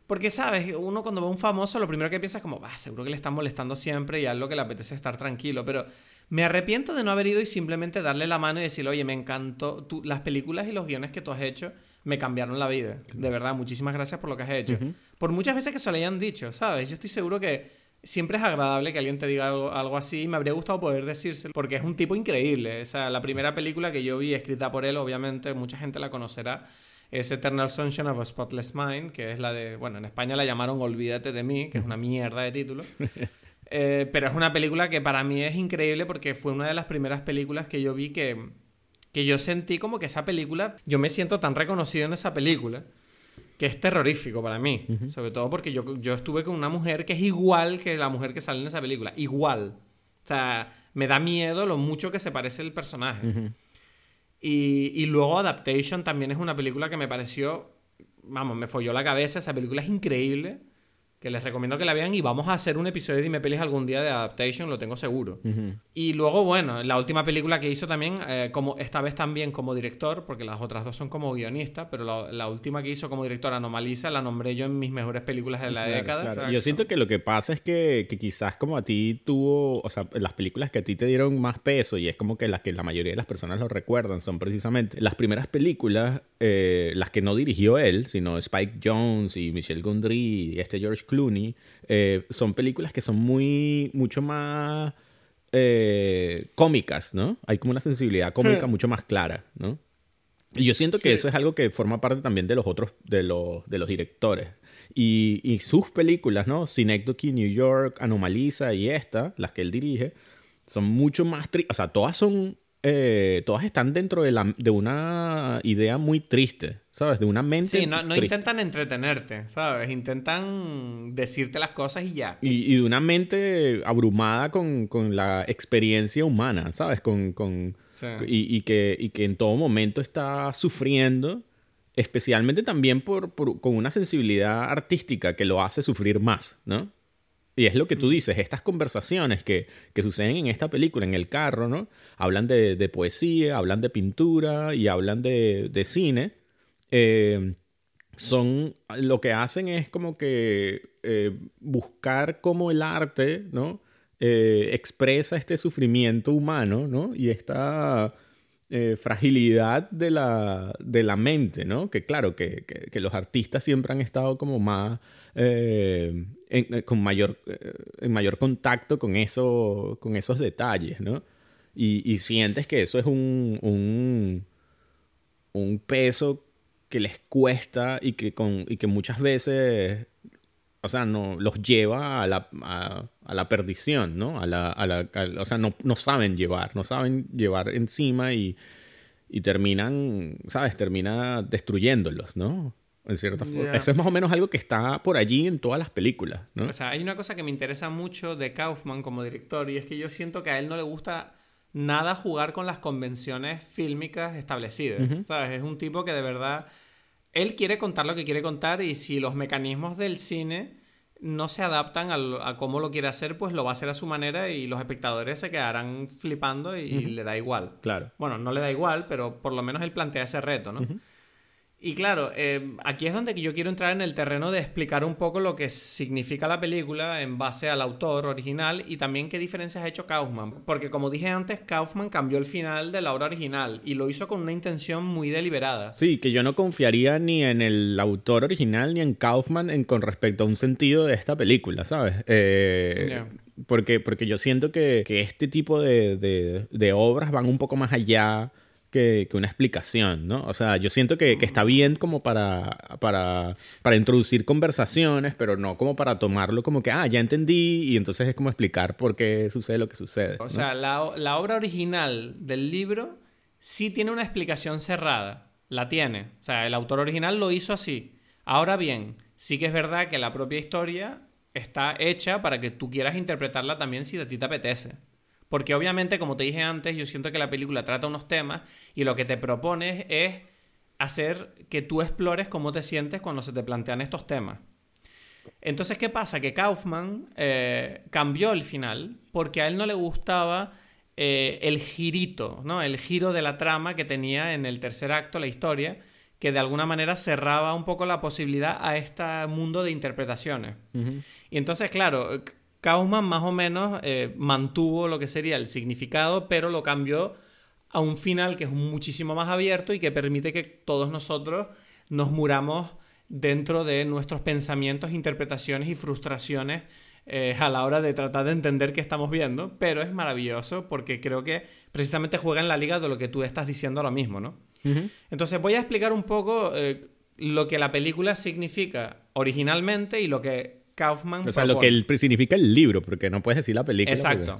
Porque, ¿sabes? Uno cuando ve a un famoso, lo primero que piensa es como, ah, seguro que le están molestando siempre y a lo que le apetece estar tranquilo. Pero me arrepiento de no haber ido y simplemente darle la mano y decirle, oye, me encantó. Tú, las películas y los guiones que tú has hecho me cambiaron la vida. De verdad, muchísimas gracias por lo que has hecho. Por muchas veces que se lo hayan dicho, ¿sabes? Yo estoy seguro que siempre es agradable que alguien te diga algo, así y me habría gustado poder decírselo porque es un tipo increíble. O sea, la primera película que yo vi escrita por él, obviamente, mucha gente la conocerá es Eternal Sunshine of a Spotless Mind, que es la de, bueno, en España la llamaron Olvídate de mí, que es una mierda de título. *laughs* Eh, pero es una película que para mí es increíble porque fue una de las primeras películas que yo vi que, que yo sentí como que esa película, yo me siento tan reconocido en esa película que es terrorífico para mí. Sobre todo porque yo, yo estuve con una mujer que es igual que la mujer que sale en esa película. Igual. O sea, me da miedo lo mucho que se parece el personaje. Y, y luego Adaptation también es una película que me pareció, vamos, me folló la cabeza, esa película es increíble que les recomiendo que la vean y vamos a hacer un episodio de Dime Pelis algún día de Adaptation, lo tengo seguro. Y luego, bueno, la última película que hizo también, eh, como esta vez también como director, porque las otras dos son como guionista, pero la, última que hizo como director, Anomaliza, la nombré yo en mis mejores películas de la década. Yo siento que lo que pasa es que, quizás como a ti tuvo, o sea, las películas que a ti te dieron más peso y es como que las que la mayoría de las personas lo recuerdan son precisamente las primeras películas, eh, las que no dirigió él, sino Spike Jones y Michel Gondry y este George Clooney, eh, son películas que son muy, mucho más eh, cómicas, ¿no? Hay como una sensibilidad cómica hmm. mucho más clara, ¿no? Y yo siento que eso es algo que forma parte también de los otros, de los, de los directores. Y, y sus películas, ¿no? Synecdoche, New York, Anomaliza y esta, las que él dirige, son mucho más... O sea, todas son eh, todas están dentro de, la, de, una idea muy triste, ¿sabes? De una mente. Sí, no, no intentan entretenerte, ¿sabes? Intentan decirte las cosas y ya. Y, de una mente abrumada con, con, la experiencia humana, ¿sabes? Con, con y, y, que, y que en todo momento está sufriendo, especialmente también por, por, con una sensibilidad artística que lo hace sufrir más, ¿no? Y es lo que tú dices, estas conversaciones que, que suceden en esta película, en el carro, ¿no? Hablan de, de poesía, hablan de pintura y hablan de, de cine. Eh, son, lo que hacen es como que eh, buscar cómo el arte, ¿no? Eh, expresa este sufrimiento humano, ¿no? Y esta fragilidad de la, de la mente, ¿no? Que claro, que, que, que los artistas siempre han estado como más en, con mayor, eh, en mayor contacto con, eso, con esos detalles, ¿no? Y, y sientes que eso es un, un, un, peso que les cuesta y que, con, y que muchas veces, o sea, no, los lleva a la, a, la perdición, ¿no? A la, a la, o sea, no, no, saben llevar, no saben llevar encima y, y terminan, ¿sabes? Termina destruyéndolos, ¿no? En cierta forma. Eso es más o menos algo que está por allí en todas las películas, ¿no? O sea, hay una cosa que me interesa mucho de Kaufman como director y es que yo siento que a él no le gusta nada jugar con las convenciones fílmicas establecidas, ¿sabes? Es un tipo que de verdad él quiere contar lo que quiere contar y si los mecanismos del cine no se adaptan a, cómo lo quiere hacer, pues lo va a hacer a su manera y los espectadores se quedarán flipando y, le da igual. Claro. Bueno, no le da igual, pero por lo menos él plantea ese reto, ¿no? Y claro, eh, aquí es donde yo quiero entrar en el terreno de explicar un poco lo que significa la película en base al autor original y también qué diferencias ha hecho Kaufman. Porque como dije antes, Kaufman cambió el final de la obra original y lo hizo con una intención muy deliberada. Sí, que yo no confiaría ni en el autor original ni en Kaufman en, con respecto a un sentido de esta película, ¿sabes? Eh, porque, porque yo siento que, este tipo de, de obras van un poco más allá que, una explicación, ¿no? O sea, yo siento que, está bien como para, para, para, introducir conversaciones, pero no como para tomarlo como que, ah, ya entendí, y entonces es como explicar por qué sucede lo que sucede. O sea, la, la obra original del libro sí tiene una explicación cerrada, la tiene. O sea, el autor original lo hizo así. Ahora bien, sí que es verdad que la propia historia está hecha para que tú quieras interpretarla también si a ti te apetece. Porque obviamente, como te dije antes, yo siento que la película trata unos temas y lo que te propones es hacer que tú explores cómo te sientes cuando se te plantean estos temas. Entonces, ¿qué pasa? Que Kaufman eh, cambió el final porque a él no le gustaba eh, el girito, ¿no? El giro de la trama que tenía en el tercer acto, la historia, que de alguna manera cerraba un poco la posibilidad a este mundo de interpretaciones. Y entonces, claro, Kaufman más o menos eh, mantuvo lo que sería el significado, pero lo cambió a un final que es muchísimo más abierto y que permite que todos nosotros nos muramos dentro de nuestros pensamientos, interpretaciones y frustraciones eh, a la hora de tratar de entender qué estamos viendo, pero es maravilloso porque creo que precisamente juega en la liga de lo que tú estás diciendo ahora mismo, ¿no? Entonces voy a explicar un poco eh, lo que la película significa originalmente y lo que Kaufman. O sea, lo que significa el libro, porque no puedes decir la película. Exacto.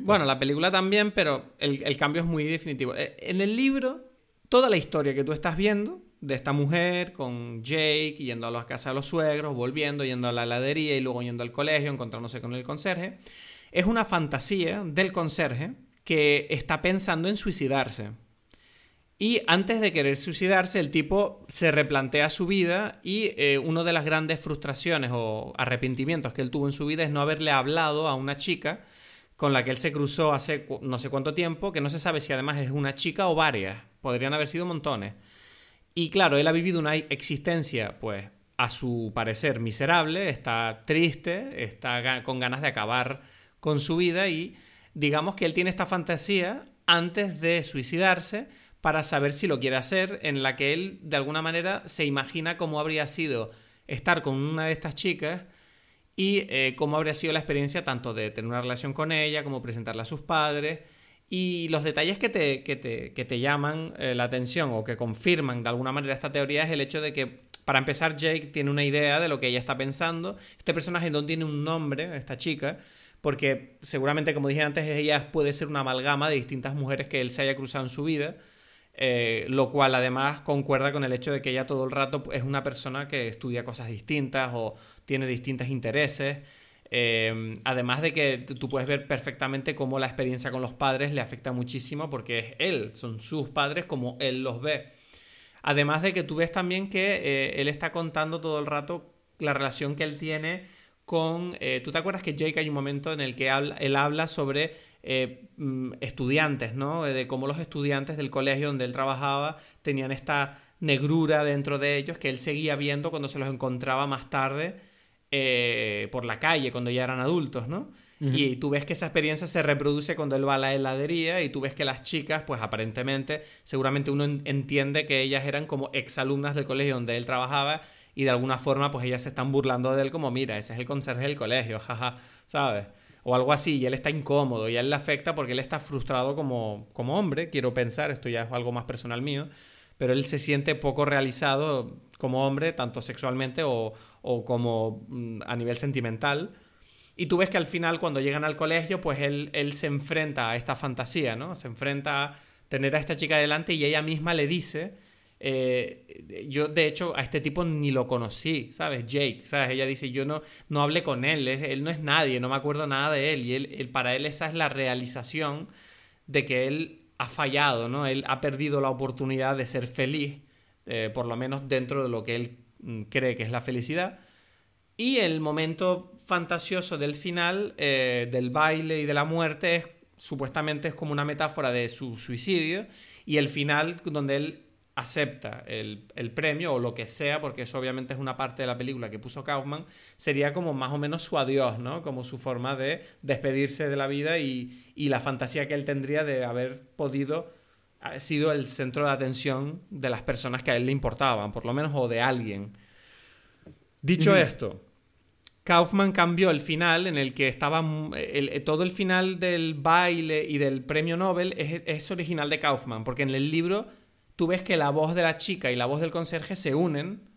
Bueno, la película también, pero el, cambio es muy definitivo. Eh, en el libro, toda la historia que tú estás viendo de esta mujer con Jake, yendo a la casa de los suegros, volviendo, yendo a la heladería y luego yendo al colegio, encontrándose con el conserje, es una fantasía del conserje que está pensando en suicidarse. Y antes de querer suicidarse, el tipo se replantea su vida y eh, una de las grandes frustraciones o arrepentimientos que él tuvo en su vida es no haberle hablado a una chica con la que él se cruzó hace no sé cuánto tiempo, que no se sabe si además es una chica o varias, podrían haber sido montones. Y claro, él ha vivido una existencia, pues, a su parecer miserable, está triste, está con ganas de acabar con su vida y digamos que él tiene esta fantasía antes de suicidarse para saber si lo quiere hacer, en la que él de alguna manera se imagina cómo habría sido estar con una de estas chicas y eh, cómo habría sido la experiencia tanto de tener una relación con ella como presentarla a sus padres. Y los detalles que te, que te, llaman eh, la atención o que confirman de alguna manera esta teoría es el hecho de que para empezar Jake tiene una idea de lo que ella está pensando, este personaje no tiene un nombre, esta chica, porque seguramente como dije antes ella puede ser una amalgama de distintas mujeres que él se haya cruzado en su vida eh, lo cual además concuerda con el hecho de que ella todo el rato es una persona que estudia cosas distintas o tiene distintos intereses. Eh, además de que tú puedes ver perfectamente cómo la experiencia con los padres le afecta muchísimo porque es él, son sus padres como él los ve. Además de que tú ves también que eh, él está contando todo el rato la relación que él tiene con... ¿Tú te acuerdas que Jake hay un momento en el que él habla sobre eh, mm, estudiantes, ¿no? De cómo los estudiantes del colegio donde él trabajaba tenían esta negrura dentro de ellos que él seguía viendo cuando se los encontraba más tarde eh, por la calle, cuando ya eran adultos, ¿no? Y tú ves que esa experiencia se reproduce cuando él va a la heladería y tú ves que las chicas, pues aparentemente, seguramente uno entiende que ellas eran como exalumnas del colegio donde él trabajaba y de alguna forma pues ellas se están burlando de él como, mira, ese es el conserje del colegio, *laughs* jaja, ¿sabes? O algo así, y él está incómodo, y a él le afecta porque él está frustrado como, como hombre, quiero pensar, esto ya es algo más personal mío, pero él se siente poco realizado como hombre, tanto sexualmente o, o como mm, a nivel sentimental. Y tú ves que al final, cuando llegan al colegio, pues él, él se enfrenta a esta fantasía, ¿no? Se enfrenta a tener a esta chica delante y ella misma le dice eh, yo, de hecho, a este tipo ni lo conocí, ¿sabes? Jake, ¿sabes? Ella dice, yo no, no hablé con él, él no es nadie, no me acuerdo nada de él. Y él, para él esa es la realización de que él ha fallado, ¿no? Él ha perdido la oportunidad de ser feliz, eh, por lo menos dentro de lo que él mm, cree que es la felicidad. Y el momento fantasioso del final, eh, del baile y de la muerte, es, supuestamente es como una metáfora de su suicidio. Y el final, donde él acepta el, premio o lo que sea, porque eso obviamente es una parte de la película que puso Kaufman, sería como más o menos su adiós, ¿no? Como su forma de despedirse de la vida y, y la fantasía que él tendría de haber podido ha sido el centro de atención de las personas que a él le importaban, por lo menos, o de alguien. Dicho esto, Kaufman cambió el final en el que estaba todo el final del baile y del premio Nobel es, es, original de Kaufman, porque en el libro tú ves que la voz de la chica y la voz del conserje se unen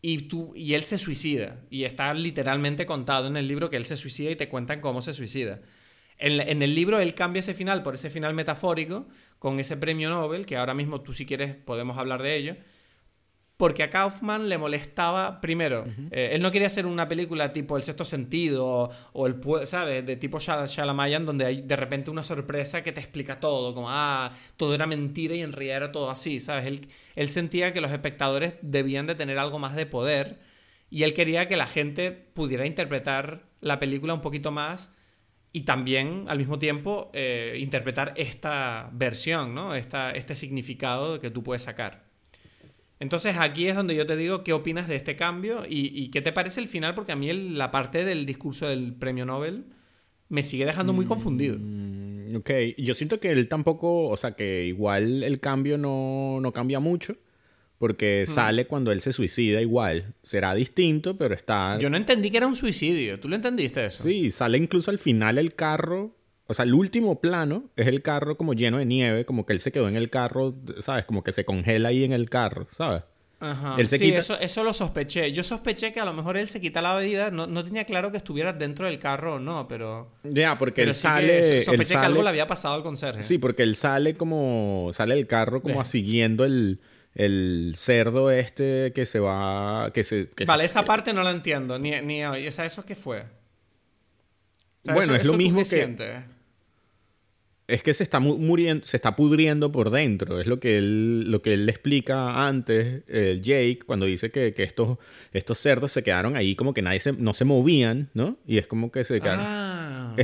y, tú, y él se suicida. Y está literalmente contado en el libro que él se suicida y te cuentan cómo se suicida. En, el libro él cambia ese final por ese final metafórico, con ese premio Nobel, que ahora mismo tú si quieres podemos hablar de ello, porque a Kaufman le molestaba, primero, eh, él no quería hacer una película tipo El sexto sentido o, el, ¿sabes? De tipo Shalamayan, donde hay de repente una sorpresa que te explica todo, como, ah, todo era mentira y en realidad era todo así, ¿sabes? Él, él sentía que los espectadores debían de tener algo más de poder y él quería que la gente pudiera interpretar la película un poquito más y también al mismo tiempo eh, interpretar esta versión, ¿no? Esta, este significado que tú puedes sacar. Entonces aquí es donde yo te digo qué opinas de este cambio y, qué te parece el final, porque a mí la parte del discurso del premio Nobel me sigue dejando muy confundido. Mm, ok, yo siento que él tampoco, o sea, que igual el cambio no, no cambia mucho. Porque sale cuando él se suicida igual. Será distinto, pero está... Yo no entendí que era un suicidio. ¿Tú lo entendiste eso? Sí, sale incluso al final el carro. O sea, el último plano es el carro como lleno de nieve, como que él se quedó en el carro, ¿sabes? Como que se congela ahí en el carro, ¿sabes? Ajá. Él se sí, eso, eso, lo sospeché. Yo sospeché que a lo mejor él se quita la vida. No, no tenía claro que estuviera dentro del carro o no, pero. Ya, porque él sale. Sospeché que algo le había pasado al conserje. Sí, porque él sale como. Sale el carro como siguiendo el el cerdo este que se va. Que se, vale, esa parte no la entiendo. Ni, ni ¿Esa, ¿Eso qué fue? bueno, es lo mismo que. Es que se está muriendo, se está pudriendo por dentro. Es lo que él, lo que él le explica antes, el Jake, cuando dice que, estos, estos cerdos se quedaron ahí como que nadie se, no se movían, ¿no? Y es como que se quedaron. Ah,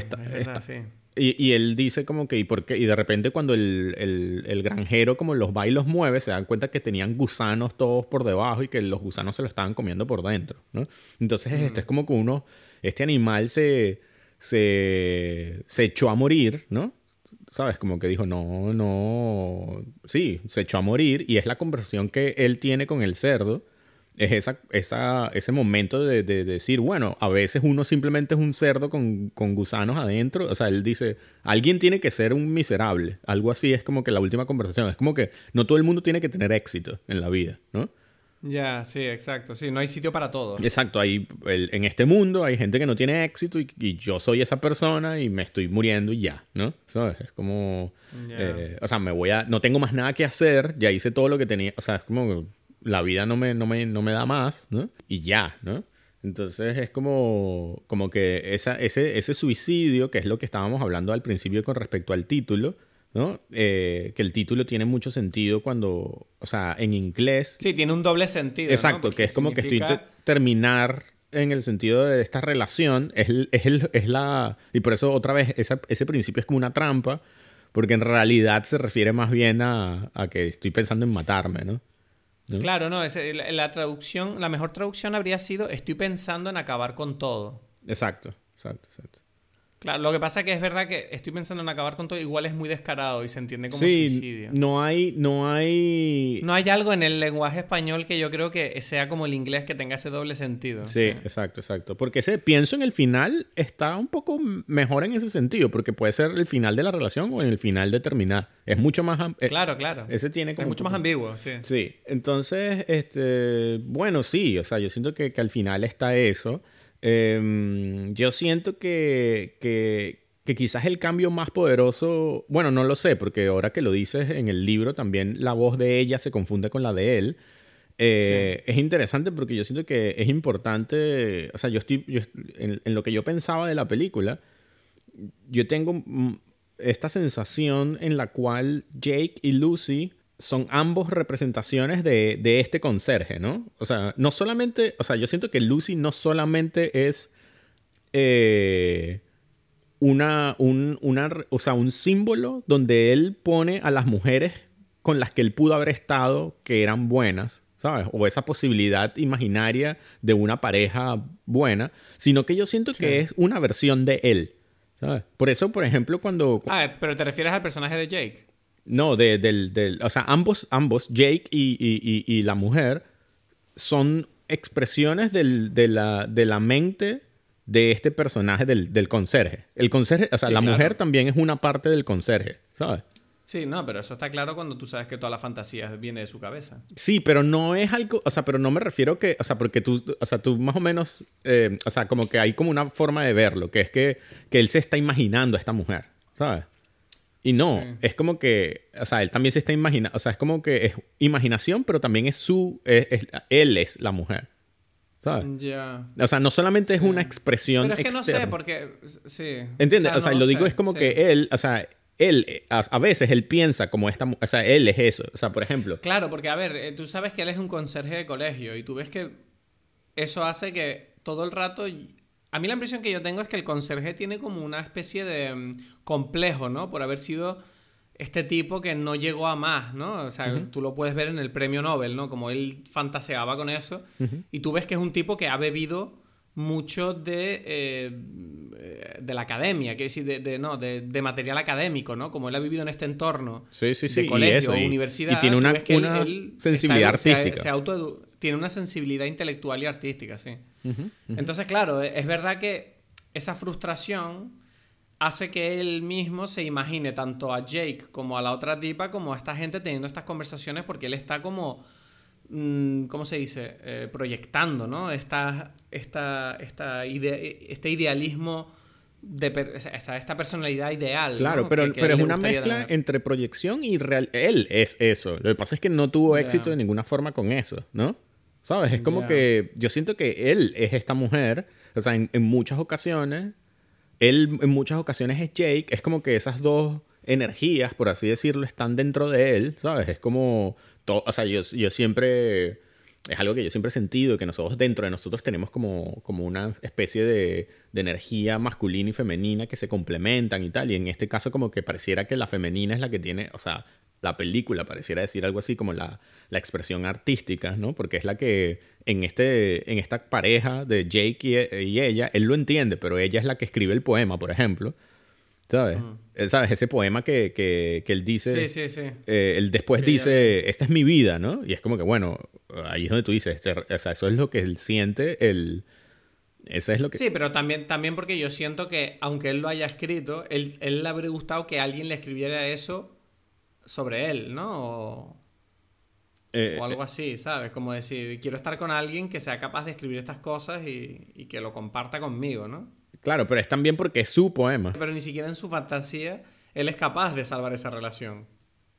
sí. Y, él dice como que, ¿y por qué? Y de repente cuando el, granjero como los va y los mueve, se dan cuenta que tenían gusanos todos por debajo y que los gusanos se lo estaban comiendo por dentro, ¿no? Entonces esto es como que uno, este animal se, se, se echó a morir, ¿no? ¿Sabes? Como que dijo, no, no, sí, se echó a morir y es la conversación que él tiene con el cerdo es esa, esa, ese momento de, decir, bueno, a veces uno simplemente es un cerdo con, gusanos adentro. O sea, él dice, alguien tiene que ser un miserable. Algo así es como que la última conversación. Es como que no todo el mundo tiene que tener éxito en la vida, ¿no? Ya, sí, exacto. Sí, no hay sitio para todos. Exacto. Hay, en este mundo hay gente que no tiene éxito y, yo soy esa persona y me estoy muriendo y ya, ¿no? ¿Sabes? Es como... Eh, o sea, me voy a... No tengo más nada que hacer. Ya hice todo lo que tenía. O sea, es como la vida no me, no me, no me da más, ¿no? Y ya, ¿no? Entonces es como, como que esa, ese, ese suicidio, que es lo que estábamos hablando al principio con respecto al título, ¿no? Eh, que el título tiene mucho sentido cuando, o sea, en inglés... Sí, tiene un doble sentido. Exacto, que es como que estoy terminar en el sentido de esta relación, es, es, es la... Y por eso otra vez ese principio es como una trampa, porque en realidad se refiere más bien a, a que estoy pensando en matarme, ¿no? Claro, no, es, la, traducción, la mejor traducción habría sido estoy pensando en acabar con todo. Exacto, exacto, exacto. Claro, lo que pasa es que es verdad que estoy pensando en acabar con todo, igual es muy descarado y se entiende como sí, suicidio. No hay, no hay. No hay algo en el lenguaje español que yo creo que sea como el inglés que tenga ese doble sentido. Sí, exacto, exacto. Porque ese, pienso en el final está un poco mejor en ese sentido, porque puede ser el final de la relación o en el final de terminar. Es mucho más. Eh, claro, claro. Ese tiene como. Es mucho más ambiguo, sí. Sí. Entonces, este. Bueno, sí, o sea, yo siento que, que al final está eso. Em, yo siento que, que, quizás el cambio más poderoso, bueno, no lo sé, porque ahora que lo dices en el libro también la voz de ella se confunde con la de él. Eh, es interesante porque yo siento que es importante, o sea, yo estoy, en, lo que yo pensaba de la película, yo tengo esta sensación en la cual Jake y Lucy son ambos representaciones de, de, este conserje, ¿no? O sea, no solamente, o sea, yo siento que Lucy no solamente es eh, una, un, una, o sea, un símbolo donde él pone a las mujeres con las que él pudo haber estado que eran buenas, ¿sabes? O esa posibilidad imaginaria de una pareja buena, sino que yo siento que es una versión de él, ¿sabes? Por eso, por ejemplo, cuando... Ah, pero te refieres al personaje de Jake. No, de, del, o sea, ambos, ambos, Jake y, la mujer, son expresiones de, la, de la mente de este personaje del, conserje. El conserje, o sea, la mujer también es una parte del conserje, ¿sabes? Sí, no, pero eso está claro cuando tú sabes que toda la fantasía viene de su cabeza. Sí, pero no es algo, o sea, pero no me refiero que, o sea, porque tú, o sea, tú más o menos, eh, o sea, como que hay como una forma de verlo, que es que, que él se está imaginando a esta mujer, ¿sabes? Y no, es como que, o sea, él también se está imaginando, o sea, es como que es imaginación, pero también es su, él es la mujer. ¿Sabes? Ya. O sea, no solamente es una expresión. Pero es que no sé, porque. Sí. ¿Entiendes? O sea, lo digo es como que él, o sea, él, a, veces él piensa como esta, o sea, él es eso, o sea, por ejemplo. Claro, porque a ver, eh, tú sabes que él es un conserje de colegio y tú ves que eso hace que todo el rato a mí la impresión que yo tengo es que el conserje tiene como una especie de mm, complejo, ¿no? Por haber sido este tipo que no llegó a más, ¿no? O sea, tú lo puedes ver en el premio Nobel, ¿no? Como él fantaseaba con eso. Y tú ves que es un tipo que ha bebido mucho de, eh, de la academia, que decir, de, no, de, material académico, ¿no? Como él ha vivido en este entorno sí, sí, sí. de colegio universidad. Y tiene una, sensibilidad artística. Tiene una sensibilidad intelectual y artística, sí. Entonces, claro, e, es verdad que esa frustración hace que él mismo se imagine tanto a Jake como a la otra tipa como a esta gente teniendo estas conversaciones porque él está como mm, ¿cómo se dice? Eh, proyectando, ¿no? Esta, esta, esta este idealismo de esta personalidad ideal. Claro, pero, pero es una mezcla entre proyección y real. Él es eso. Lo que pasa es que no tuvo éxito de ninguna forma con eso, ¿no? ¿Sabes? Es como que yo siento que él es esta mujer, o sea, en, muchas ocasiones, él en muchas ocasiones es Jake, es como que esas dos energías, por así decirlo, están dentro de él, ¿sabes? Es como, o sea, yo, yo siempre, es algo que yo siempre he sentido, que nosotros dentro de nosotros tenemos como, como una especie de, de energía masculina y femenina que se complementan y tal, y en este caso como que pareciera que la femenina es la que tiene, o sea, la película, pareciera decir algo así como la, la, expresión artística, ¿no? Porque es la que en, este, en esta pareja de Jake y, ella, él lo entiende, pero ella es la que escribe el poema, por ejemplo. ¿Sabes? Eh, ¿Sabes? Ese poema que, que, que él dice. Sí, sí, sí. Eh, él después dice, esta es mi vida, ¿no? Y es como que, bueno, ahí es donde tú dices, o sea, eso es lo que él siente, el... Eso es lo que... Sí, pero también, también porque yo siento que, aunque él lo haya escrito, él, él le habría gustado que alguien le escribiera eso sobre él, ¿no? O, eh, algo eh, así, ¿sabes? Como decir, quiero estar con alguien que sea capaz de escribir estas cosas y, y, que lo comparta conmigo, ¿no? Claro, pero es también porque es su poema. Pero ni siquiera en su fantasía él es capaz de salvar esa relación.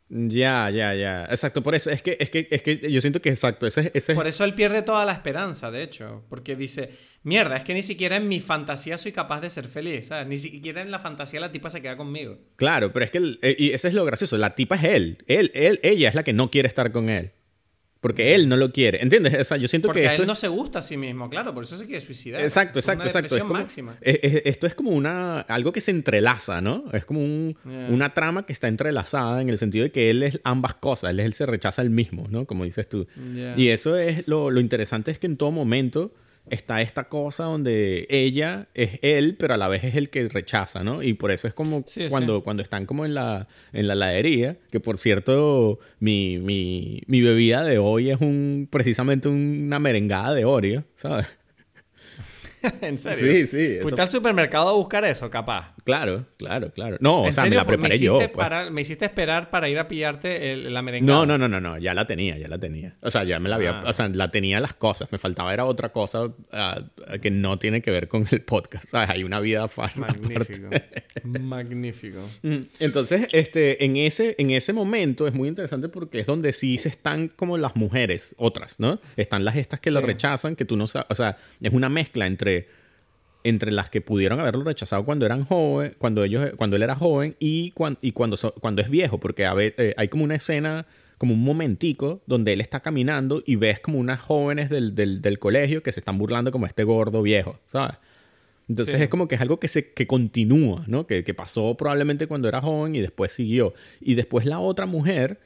Ya, ya, ya. Exacto, por eso. Es que, es que, es que yo siento que exacto. Ese, ese... Por eso él pierde toda la esperanza, de hecho. Porque dice, mierda, es que ni siquiera en mi fantasía soy capaz de ser feliz. ¿sabes? Ni siquiera en la fantasía la tipa se queda conmigo. Claro, pero es que, eh, y ese es lo gracioso. La tipa es él. Él, él. Ella es la que no quiere estar con él. Porque él no lo quiere. ¿Entiendes? O sea, yo siento Porque que. Porque él no se gusta a sí mismo, claro, por eso se quiere suicidar. Exacto, exacto, una exacto. Es máxima. esto es como una. algo que se entrelaza, ¿no? Es como un, una trama que está entrelazada en el sentido de que él es ambas cosas. Él, él se rechaza el mismo, ¿no? Como dices tú. Y eso es lo, lo interesante es que en todo momento está esta cosa donde ella es él, pero a la vez es el que rechaza, ¿no? Y por eso es como cuando, cuando están como en la, en la heladería, que por cierto, mi, mi, mi bebida de hoy es un precisamente una merengada de Oreo, ¿sabes? *laughs* ¿En serio? Sí, sí. ¿Fuiste al supermercado a buscar eso, capaz? Claro, claro, claro. No, o sea, me la preparé yo. Pues. me hiciste esperar para ir a pillarte la merengada. No, no, no, no, no, ya la tenía, ya la tenía. O sea, ya me la había, ah. o sea, la tenía las cosas. Me faltaba era otra cosa ah, que no tiene que ver con el podcast. ¿Sabes? Hay una vida Magnífico. *laughs* Magnífico. Mm, entonces, este, en ese, en ese momento es muy interesante porque es donde sí se están como las mujeres, otras, ¿no? Están las estas que lo rechazan, que tú no sabes, o sea, es una mezcla entre entre las que pudieron haberlo rechazado cuando eran joven, cuando ellos, cuando él era joven y, cuando, y cuando, cuando es viejo, porque a ver, eh, hay como una escena como un momentico donde él está caminando y ves como unas jóvenes del, del, colegio que se están burlando como este gordo viejo, ¿sabes? Entonces es como que es algo que, se, que continúa, ¿no? Que, que, pasó probablemente cuando era joven y después siguió. Y después la otra mujer,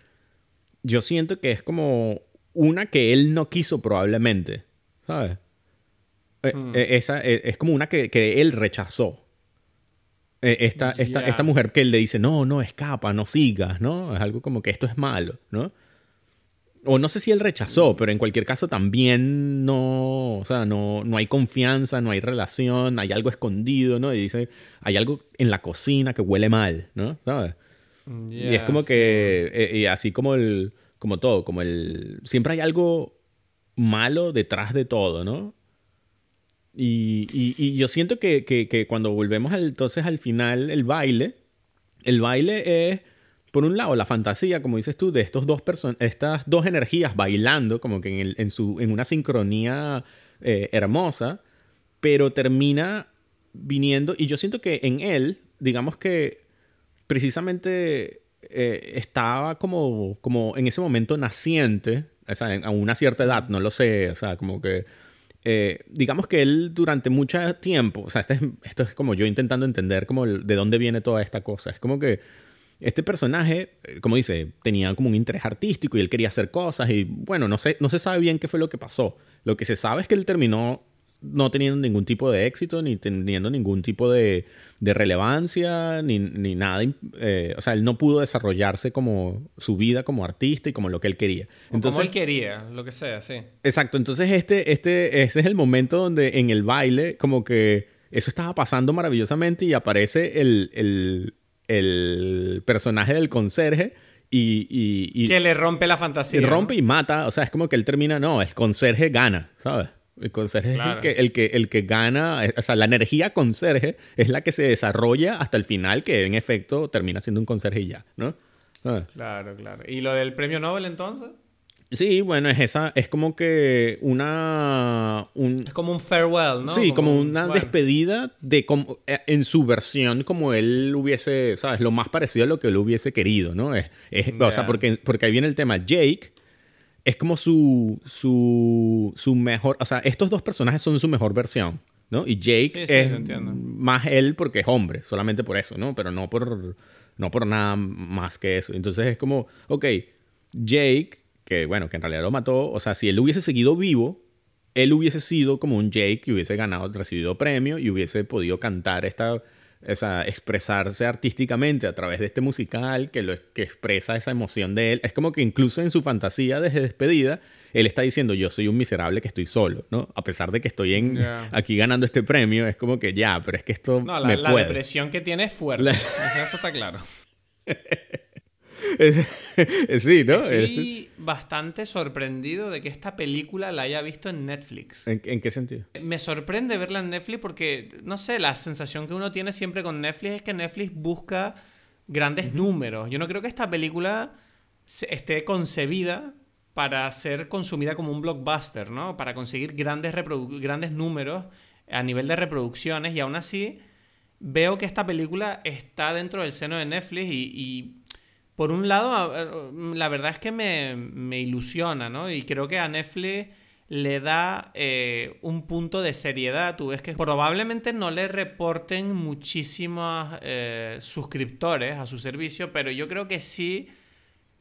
yo siento que es como una que él no quiso probablemente, ¿sabes? Eh, hmm. eh, esa eh, es como una que, que él rechazó. Esta, esta, esta, mujer que él le dice, no, no, escapa, no sigas, ¿no? Es algo como que esto es malo, ¿no? O no sé si él rechazó, pero en cualquier caso también no, o sea, no, no hay confianza, no hay relación, hay algo escondido, ¿no? Y dice, hay algo en la cocina que huele mal, ¿no? ¿Sabes? y es como que, y así como el, como todo, como el... Siempre hay algo malo detrás de todo, ¿no? Y, yo siento que, cuando volvemos entonces al final, el baile, el baile es, por un lado, la fantasía, como dices tú, de estos dos estas dos energías bailando, como que en, el, en, su, en una sincronía eh, hermosa, pero termina viniendo, y yo siento que en él, digamos que precisamente eh, estaba como, como en ese momento naciente, o sea, a una cierta edad, no lo sé, o sea, como que, eh, digamos que él durante mucho tiempo, o sea, este esto es como yo intentando entender como de dónde viene toda esta cosa, es como que este personaje, eh, como dice, tenía como un interés artístico y él quería hacer cosas y bueno, no, sé, no se sabe bien qué fue lo que pasó. Lo que se sabe es que él terminó no teniendo ningún tipo de éxito, ni teniendo ningún tipo de, de relevancia, ni, ni nada. Eh, o sea, él no pudo desarrollarse como su vida como artista y como lo que él quería. Entonces, como él quería, lo que sea, sí. Exacto. Entonces, este, este, ese es el momento donde en el baile, como que eso estaba pasando maravillosamente y aparece el, el, el personaje del conserje. Y, y, y, que le rompe la fantasía. rompe y mata. O sea, es como que él termina, no, el conserje gana, ¿sabes? El conserje es el que, el que, el, que, gana, o sea, la energía conserje es la que se desarrolla hasta el final, que en efecto termina siendo un conserje ya, ¿no? Claro, claro. ¿Y lo del premio Nobel entonces? Sí, bueno, es esa, es como que una... es como un farewell, ¿no? Sí, como, una despedida de como, eh, en su versión como él hubiese, ¿sabes? Lo más parecido a lo que él hubiese querido, ¿no? Es, O sea, porque, porque ahí viene el tema. Jake es como su, su, su mejor, o sea, estos dos personajes son su mejor versión, ¿no? Y Jake es más él porque es hombre, solamente por eso, ¿no? Pero no por, no por nada más que eso. Entonces es como, ok, Jake, que bueno, que en realidad lo mató, o sea, si él hubiese seguido vivo, él hubiese sido como un Jake que hubiese ganado, recibido premio y hubiese podido cantar esta esa, expresarse artísticamente a través de este musical que, lo, que expresa esa emoción de él. Es como que incluso en su fantasía desde despedida, él está diciendo, yo soy un miserable que estoy solo, ¿no? A pesar de que estoy en, aquí ganando este premio, es como que ya, pero es que esto no, la, la depresión que tiene es fuerte. Eso está claro. *laughs* *laughs* sí, ¿no? Estoy bastante sorprendido de que esta película la haya visto en Netflix. ¿En, qué sentido? Me sorprende verla en Netflix porque, no sé, la sensación que uno tiene siempre con Netflix es que Netflix busca grandes números. Yo no creo que esta película esté concebida para ser consumida como un blockbuster, ¿no? Para conseguir grandes, grandes números a nivel de reproducciones y aún así veo que esta película está dentro del seno de Netflix y por un lado, la verdad es que me, ilusiona, ¿no? Y creo que a Netflix le da eh, un punto de seriedad. Tú ves que probablemente no le reporten muchísimos eh, suscriptores a su servicio, pero yo creo que sí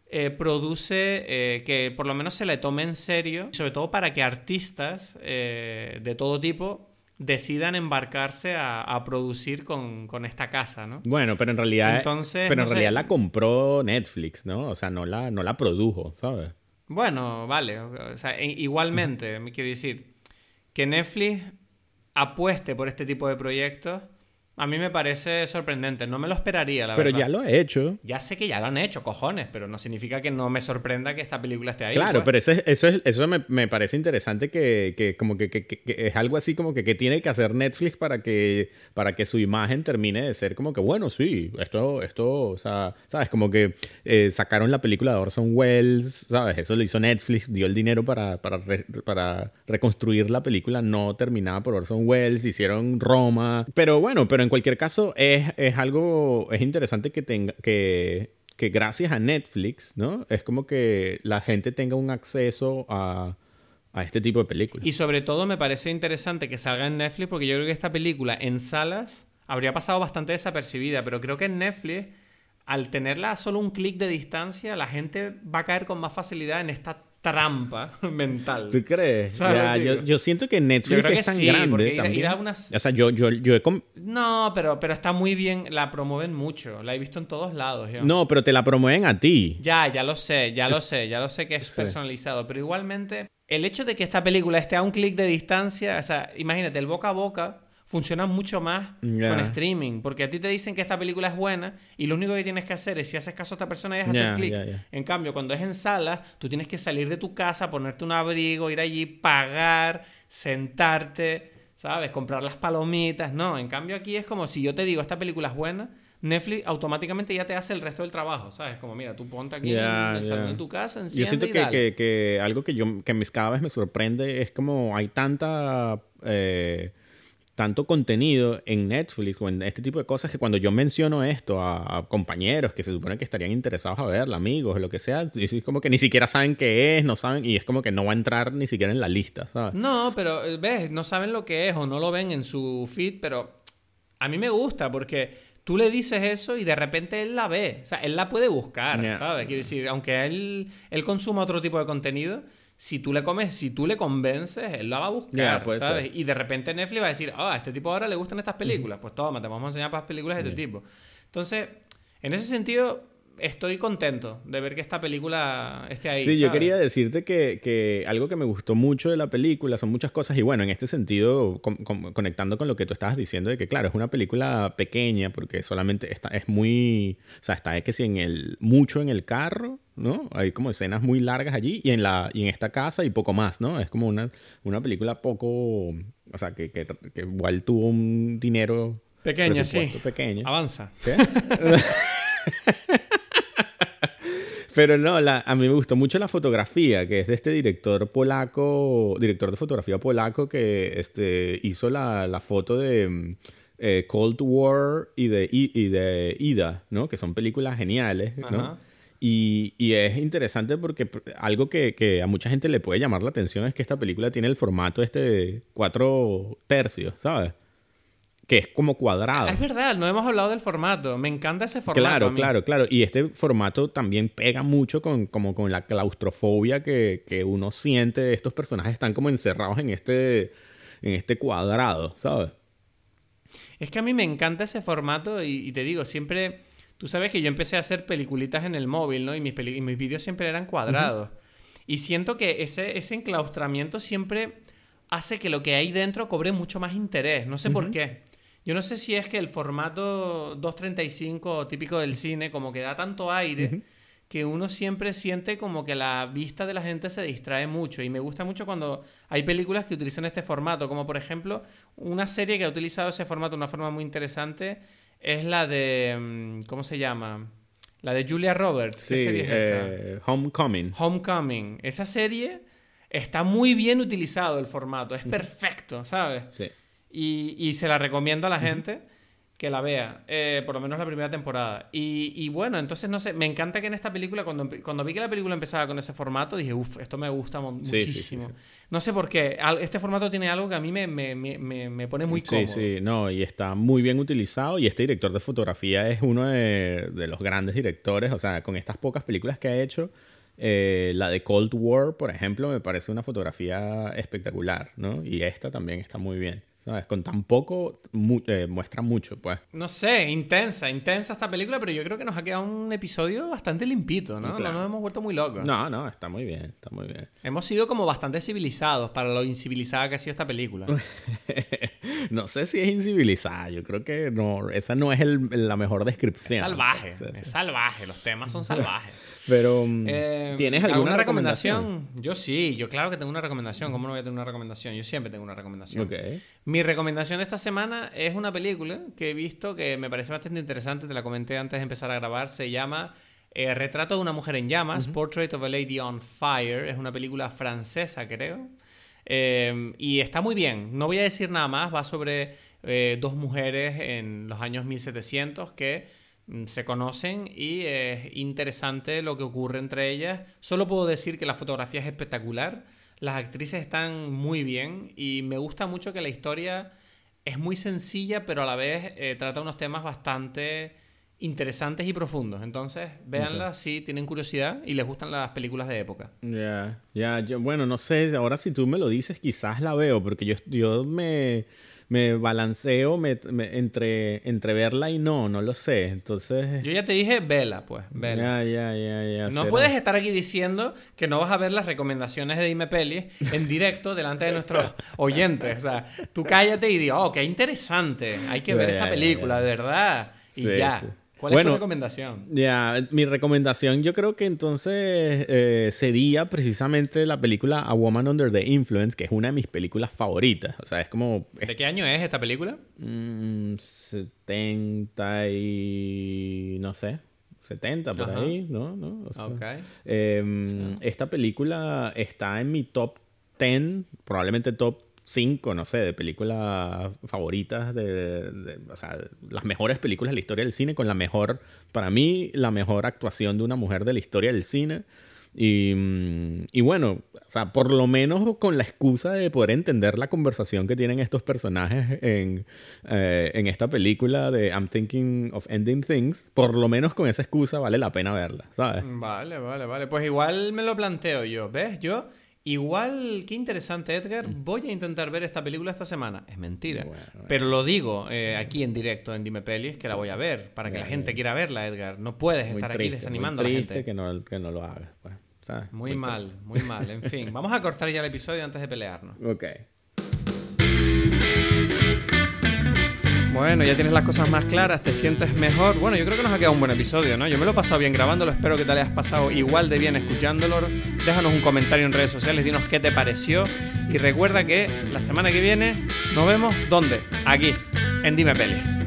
eh, produce que por lo menos se le tome en serio, sobre todo para que artistas de todo tipo decidan embarcarse a, producir con, con, esta casa, ¿no? Bueno, pero en realidad, Entonces, pero en realidad la compró Netflix, ¿no? O sea, no la, no la produjo, ¿sabes? Bueno, vale. O sea, igualmente, me quiero decir, que Netflix apueste por este tipo de proyectos a mí me parece sorprendente, no me lo esperaría, la pero verdad. Pero ya lo he hecho. Ya sé que ya lo han hecho, cojones, pero no significa que no me sorprenda que esta película esté ahí. Claro, pues. pero eso, eso, eso me, me, parece interesante que, que como que, que, que, es algo así como que, que tiene que hacer Netflix para que, para que su imagen termine de ser como que, bueno, sí, esto, esto, o sea, ¿sabes? Como que eh, sacaron la película de Orson Welles, ¿sabes? Eso lo hizo Netflix, dio el dinero para, para, para reconstruir la película no terminada por Orson Welles, hicieron Roma, pero bueno, pero en cualquier caso, es, algo, es interesante que tenga, que, que gracias a Netflix, ¿no? Es como que la gente tenga un acceso a, a este tipo de películas. Y sobre todo me parece interesante que salga en Netflix porque yo creo que esta película en salas habría pasado bastante desapercibida, pero creo que en Netflix, al tenerla a solo un clic de distancia, la gente va a caer con más facilidad en esta trampa *laughs* mental. ¿Tú crees? yo, siento que Netflix es tan grande también. O sea, yo, yo, yo he... No, pero, pero está muy bien, la promueven mucho, la he visto en todos lados. No, pero te la promueven a ti. Ya, ya lo sé, ya lo sé, ya lo sé que es personalizado, pero igualmente el hecho de que esta película esté a un clic de distancia, o sea, imagínate, el boca a boca funciona mucho más con streaming. Porque a ti te dicen que esta película es buena y lo único que tienes que hacer es, si haces caso a esta persona, es hacer clic. En cambio, cuando es en sala, tú tienes que salir de tu casa, ponerte un abrigo, ir allí, pagar, sentarte, ¿sabes? Comprar las palomitas. No, en cambio aquí es como si yo te digo, esta película es buena. Netflix automáticamente ya te hace el resto del trabajo, ¿sabes? Como, mira, tú ponte aquí en el salón de tu casa, Yo siento que, que, algo que yo que cada vez me sorprende es como hay tanta eh, tanto contenido en Netflix o en este tipo de cosas que cuando yo menciono esto a, compañeros que se supone que estarían interesados a verla, amigos, o lo que sea, es como que ni siquiera saben qué es, no saben, y es como que no va a entrar ni siquiera en la lista, ¿sabes? No, pero eh, ves, no saben lo que es o no lo ven en su feed, pero a mí me gusta porque tú le dices eso y de repente él la ve, o sea, él la puede buscar, ¿sabes? Quiero decir, aunque él, él consuma otro tipo de contenido, si tú le comes, si tú le convences, él la va a buscar, ¿sabes? Y de repente Netflix va a decir, ah, a este tipo ahora le gustan estas películas, pues toma, te vamos a enseñar para películas de este tipo. Entonces, en ese sentido, estoy contento de ver que esta película esté ahí. Sí, yo quería decirte que, algo que me gustó mucho de la película son muchas cosas y bueno, en este sentido, conectando con lo que tú estabas diciendo de que claro, es una película pequeña porque solamente está, es muy, o sea, está es que si en el, mucho en el carro, ¿no? Hay como escenas muy largas allí y en, la, y en esta casa y poco más, ¿no? Es como una, una película poco, o sea, que, que, que igual tuvo un dinero... Pequeña, sí. Pequeño. Avanza. ¿Qué? *laughs* *laughs* Pero no, la, a mí me gustó mucho la fotografía, que es de este director polaco, director de fotografía polaco que este, hizo la, la foto de mm, eh, Cold War y de, y, de Ida, ¿no? Que son películas geniales, ¿no? Y, y, es interesante porque algo que, que, a mucha gente le puede llamar la atención es que esta película tiene el formato este de cuatro tercios, ¿sabes? Que es como cuadrado. Es verdad, no hemos hablado del formato. Me encanta ese formato. Claro, claro, claro. Y este formato también pega mucho con, como con la claustrofobia que, que uno siente. Estos personajes están como encerrados en este, en este cuadrado, ¿sabes? Es que a mí me encanta ese formato y, te digo, siempre... Tú sabes que yo empecé a hacer peliculitas en el móvil, ¿no? Y mis, y mis vídeos siempre eran cuadrados. Y siento que ese, ese enclaustramiento siempre hace que lo que hay dentro cobre mucho más interés. No sé por qué. Yo no sé si es que el formato 235 típico del cine como que da tanto aire que uno siempre siente como que la vista de la gente se distrae mucho y me gusta mucho cuando hay películas que utilizan este formato, como por ejemplo una serie que ha utilizado ese formato de una forma muy interesante es la de mm, ¿cómo se llama? La de Julia Roberts. ¿Qué serie es esta? Eh, Homecoming. Homecoming. Esa serie está muy bien utilizado el formato, es perfecto, ¿sabes? Sí. Y, se la recomiendo a la gente que la vea, eh, por lo menos la primera temporada. Y, bueno, entonces no sé, me encanta que en esta película, cuando, cuando vi que la película empezaba con ese formato, dije, uff, esto me gusta muchísimo. no sé por qué, este formato tiene algo que a mí me, me, me, me pone muy cómodo. Sí, sí, no, y está muy bien utilizado. Y este director de fotografía es uno de, de los grandes directores, o sea, con estas pocas películas que ha hecho. Eh, la de Cold War, por ejemplo, me parece una fotografía espectacular, ¿no? Y esta también está muy bien. Con tan poco eh, muestra mucho, pues. No sé, intensa, intensa esta película, pero yo creo que nos ha quedado un episodio bastante limpito, ¿no? No nos hemos vuelto muy locos. No, no, está muy bien, está muy bien. Hemos sido como bastante civilizados para lo incivilizada que ha sido esta película. *laughs* no sé si es incivilizada, yo creo que no, esa no es la mejor descripción. Es salvaje, es salvaje, los temas son salvajes. Pero, mm, eh, ¿tienes alguna, recomendación? Yo sí, yo claro que tengo una recomendación. ¿Cómo no voy a tener una recomendación? Yo siempre tengo una recomendación. Okay. Mi recomendación de esta semana es una película que he visto que me parece bastante interesante. Te la comenté antes de empezar a grabar. Se llama eh, Retrato de una mujer en llamas, Portrait of a Lady on Fire. Es una película francesa, creo. Eh, y está muy bien. No voy a decir nada más. Va sobre dos mujeres en los años 1700 que se conocen y es interesante lo que ocurre entre ellas. Solo puedo decir que la fotografía es espectacular, las actrices están muy bien y me gusta mucho que la historia es muy sencilla, pero a la vez eh, trata unos temas bastante interesantes y profundos. Entonces, véanla si tienen curiosidad y les gustan las películas de época. Ya, ya, bueno, no sé, ahora si tú me lo dices, quizás la veo, porque yo, yo me, me balanceo entre, entre verla y no, no lo sé. Entonces... Yo ya te dije, vela, pues, vela. Ya, ya, ya, ya. No puedes estar aquí diciendo que no vas a ver las recomendaciones de Dime Pelis en directo delante de nuestros *laughs* oyentes. O sea, tú cállate y di, oh, qué interesante, hay que ver esta película, de verdad. Y ya. ¿Cuál es tu recomendación? Ya, mi recomendación yo creo que entonces eh, sería precisamente la película A Woman Under the Influence, que es una de mis películas favoritas. O sea, es como... ¿De qué año es esta película? 70 mm, y... no sé. 70 por ahí, ¿no? ¿No? Em, esta película está en mi top 10, probablemente top cinco, no sé, de películas favoritas, de, o sea, las mejores películas de la historia del cine, con la mejor, para mí, la mejor actuación de una mujer de la historia del cine. Y, mm, y, bueno, o sea, por lo menos con la excusa de poder entender la conversación que tienen estos personajes en, eh, en esta película de I'm Thinking of Ending Things, por lo menos con esa excusa vale la pena verla, ¿sabes? Vale, vale, vale. Pues igual me lo planteo yo, ¿ves? Yo Igual, qué interesante, Edgar. Mm. Voy a intentar ver esta película esta semana. Es mentira. Pero lo digo eh, aquí en directo en Dime Pelis que la voy a ver para que la gente quiera verla, Edgar. No puedes estar aquí desanimando a la gente. Que no, que no lo hagas. Pues, muy, mal, muy mal. En fin, *laughs* vamos a cortar ya el episodio antes de pelearnos. Ok. Bueno, ya tienes las cosas más claras, te sientes mejor. Bueno, yo creo que nos ha quedado un buen episodio, ¿no? Yo me lo he pasado bien grabándolo, espero que te hayas pasado igual de bien escuchándolo. Déjanos un comentario en redes sociales, dinos qué te pareció. Y recuerda que la semana que viene nos vemos, ¿dónde? Aquí, en Dime Peli.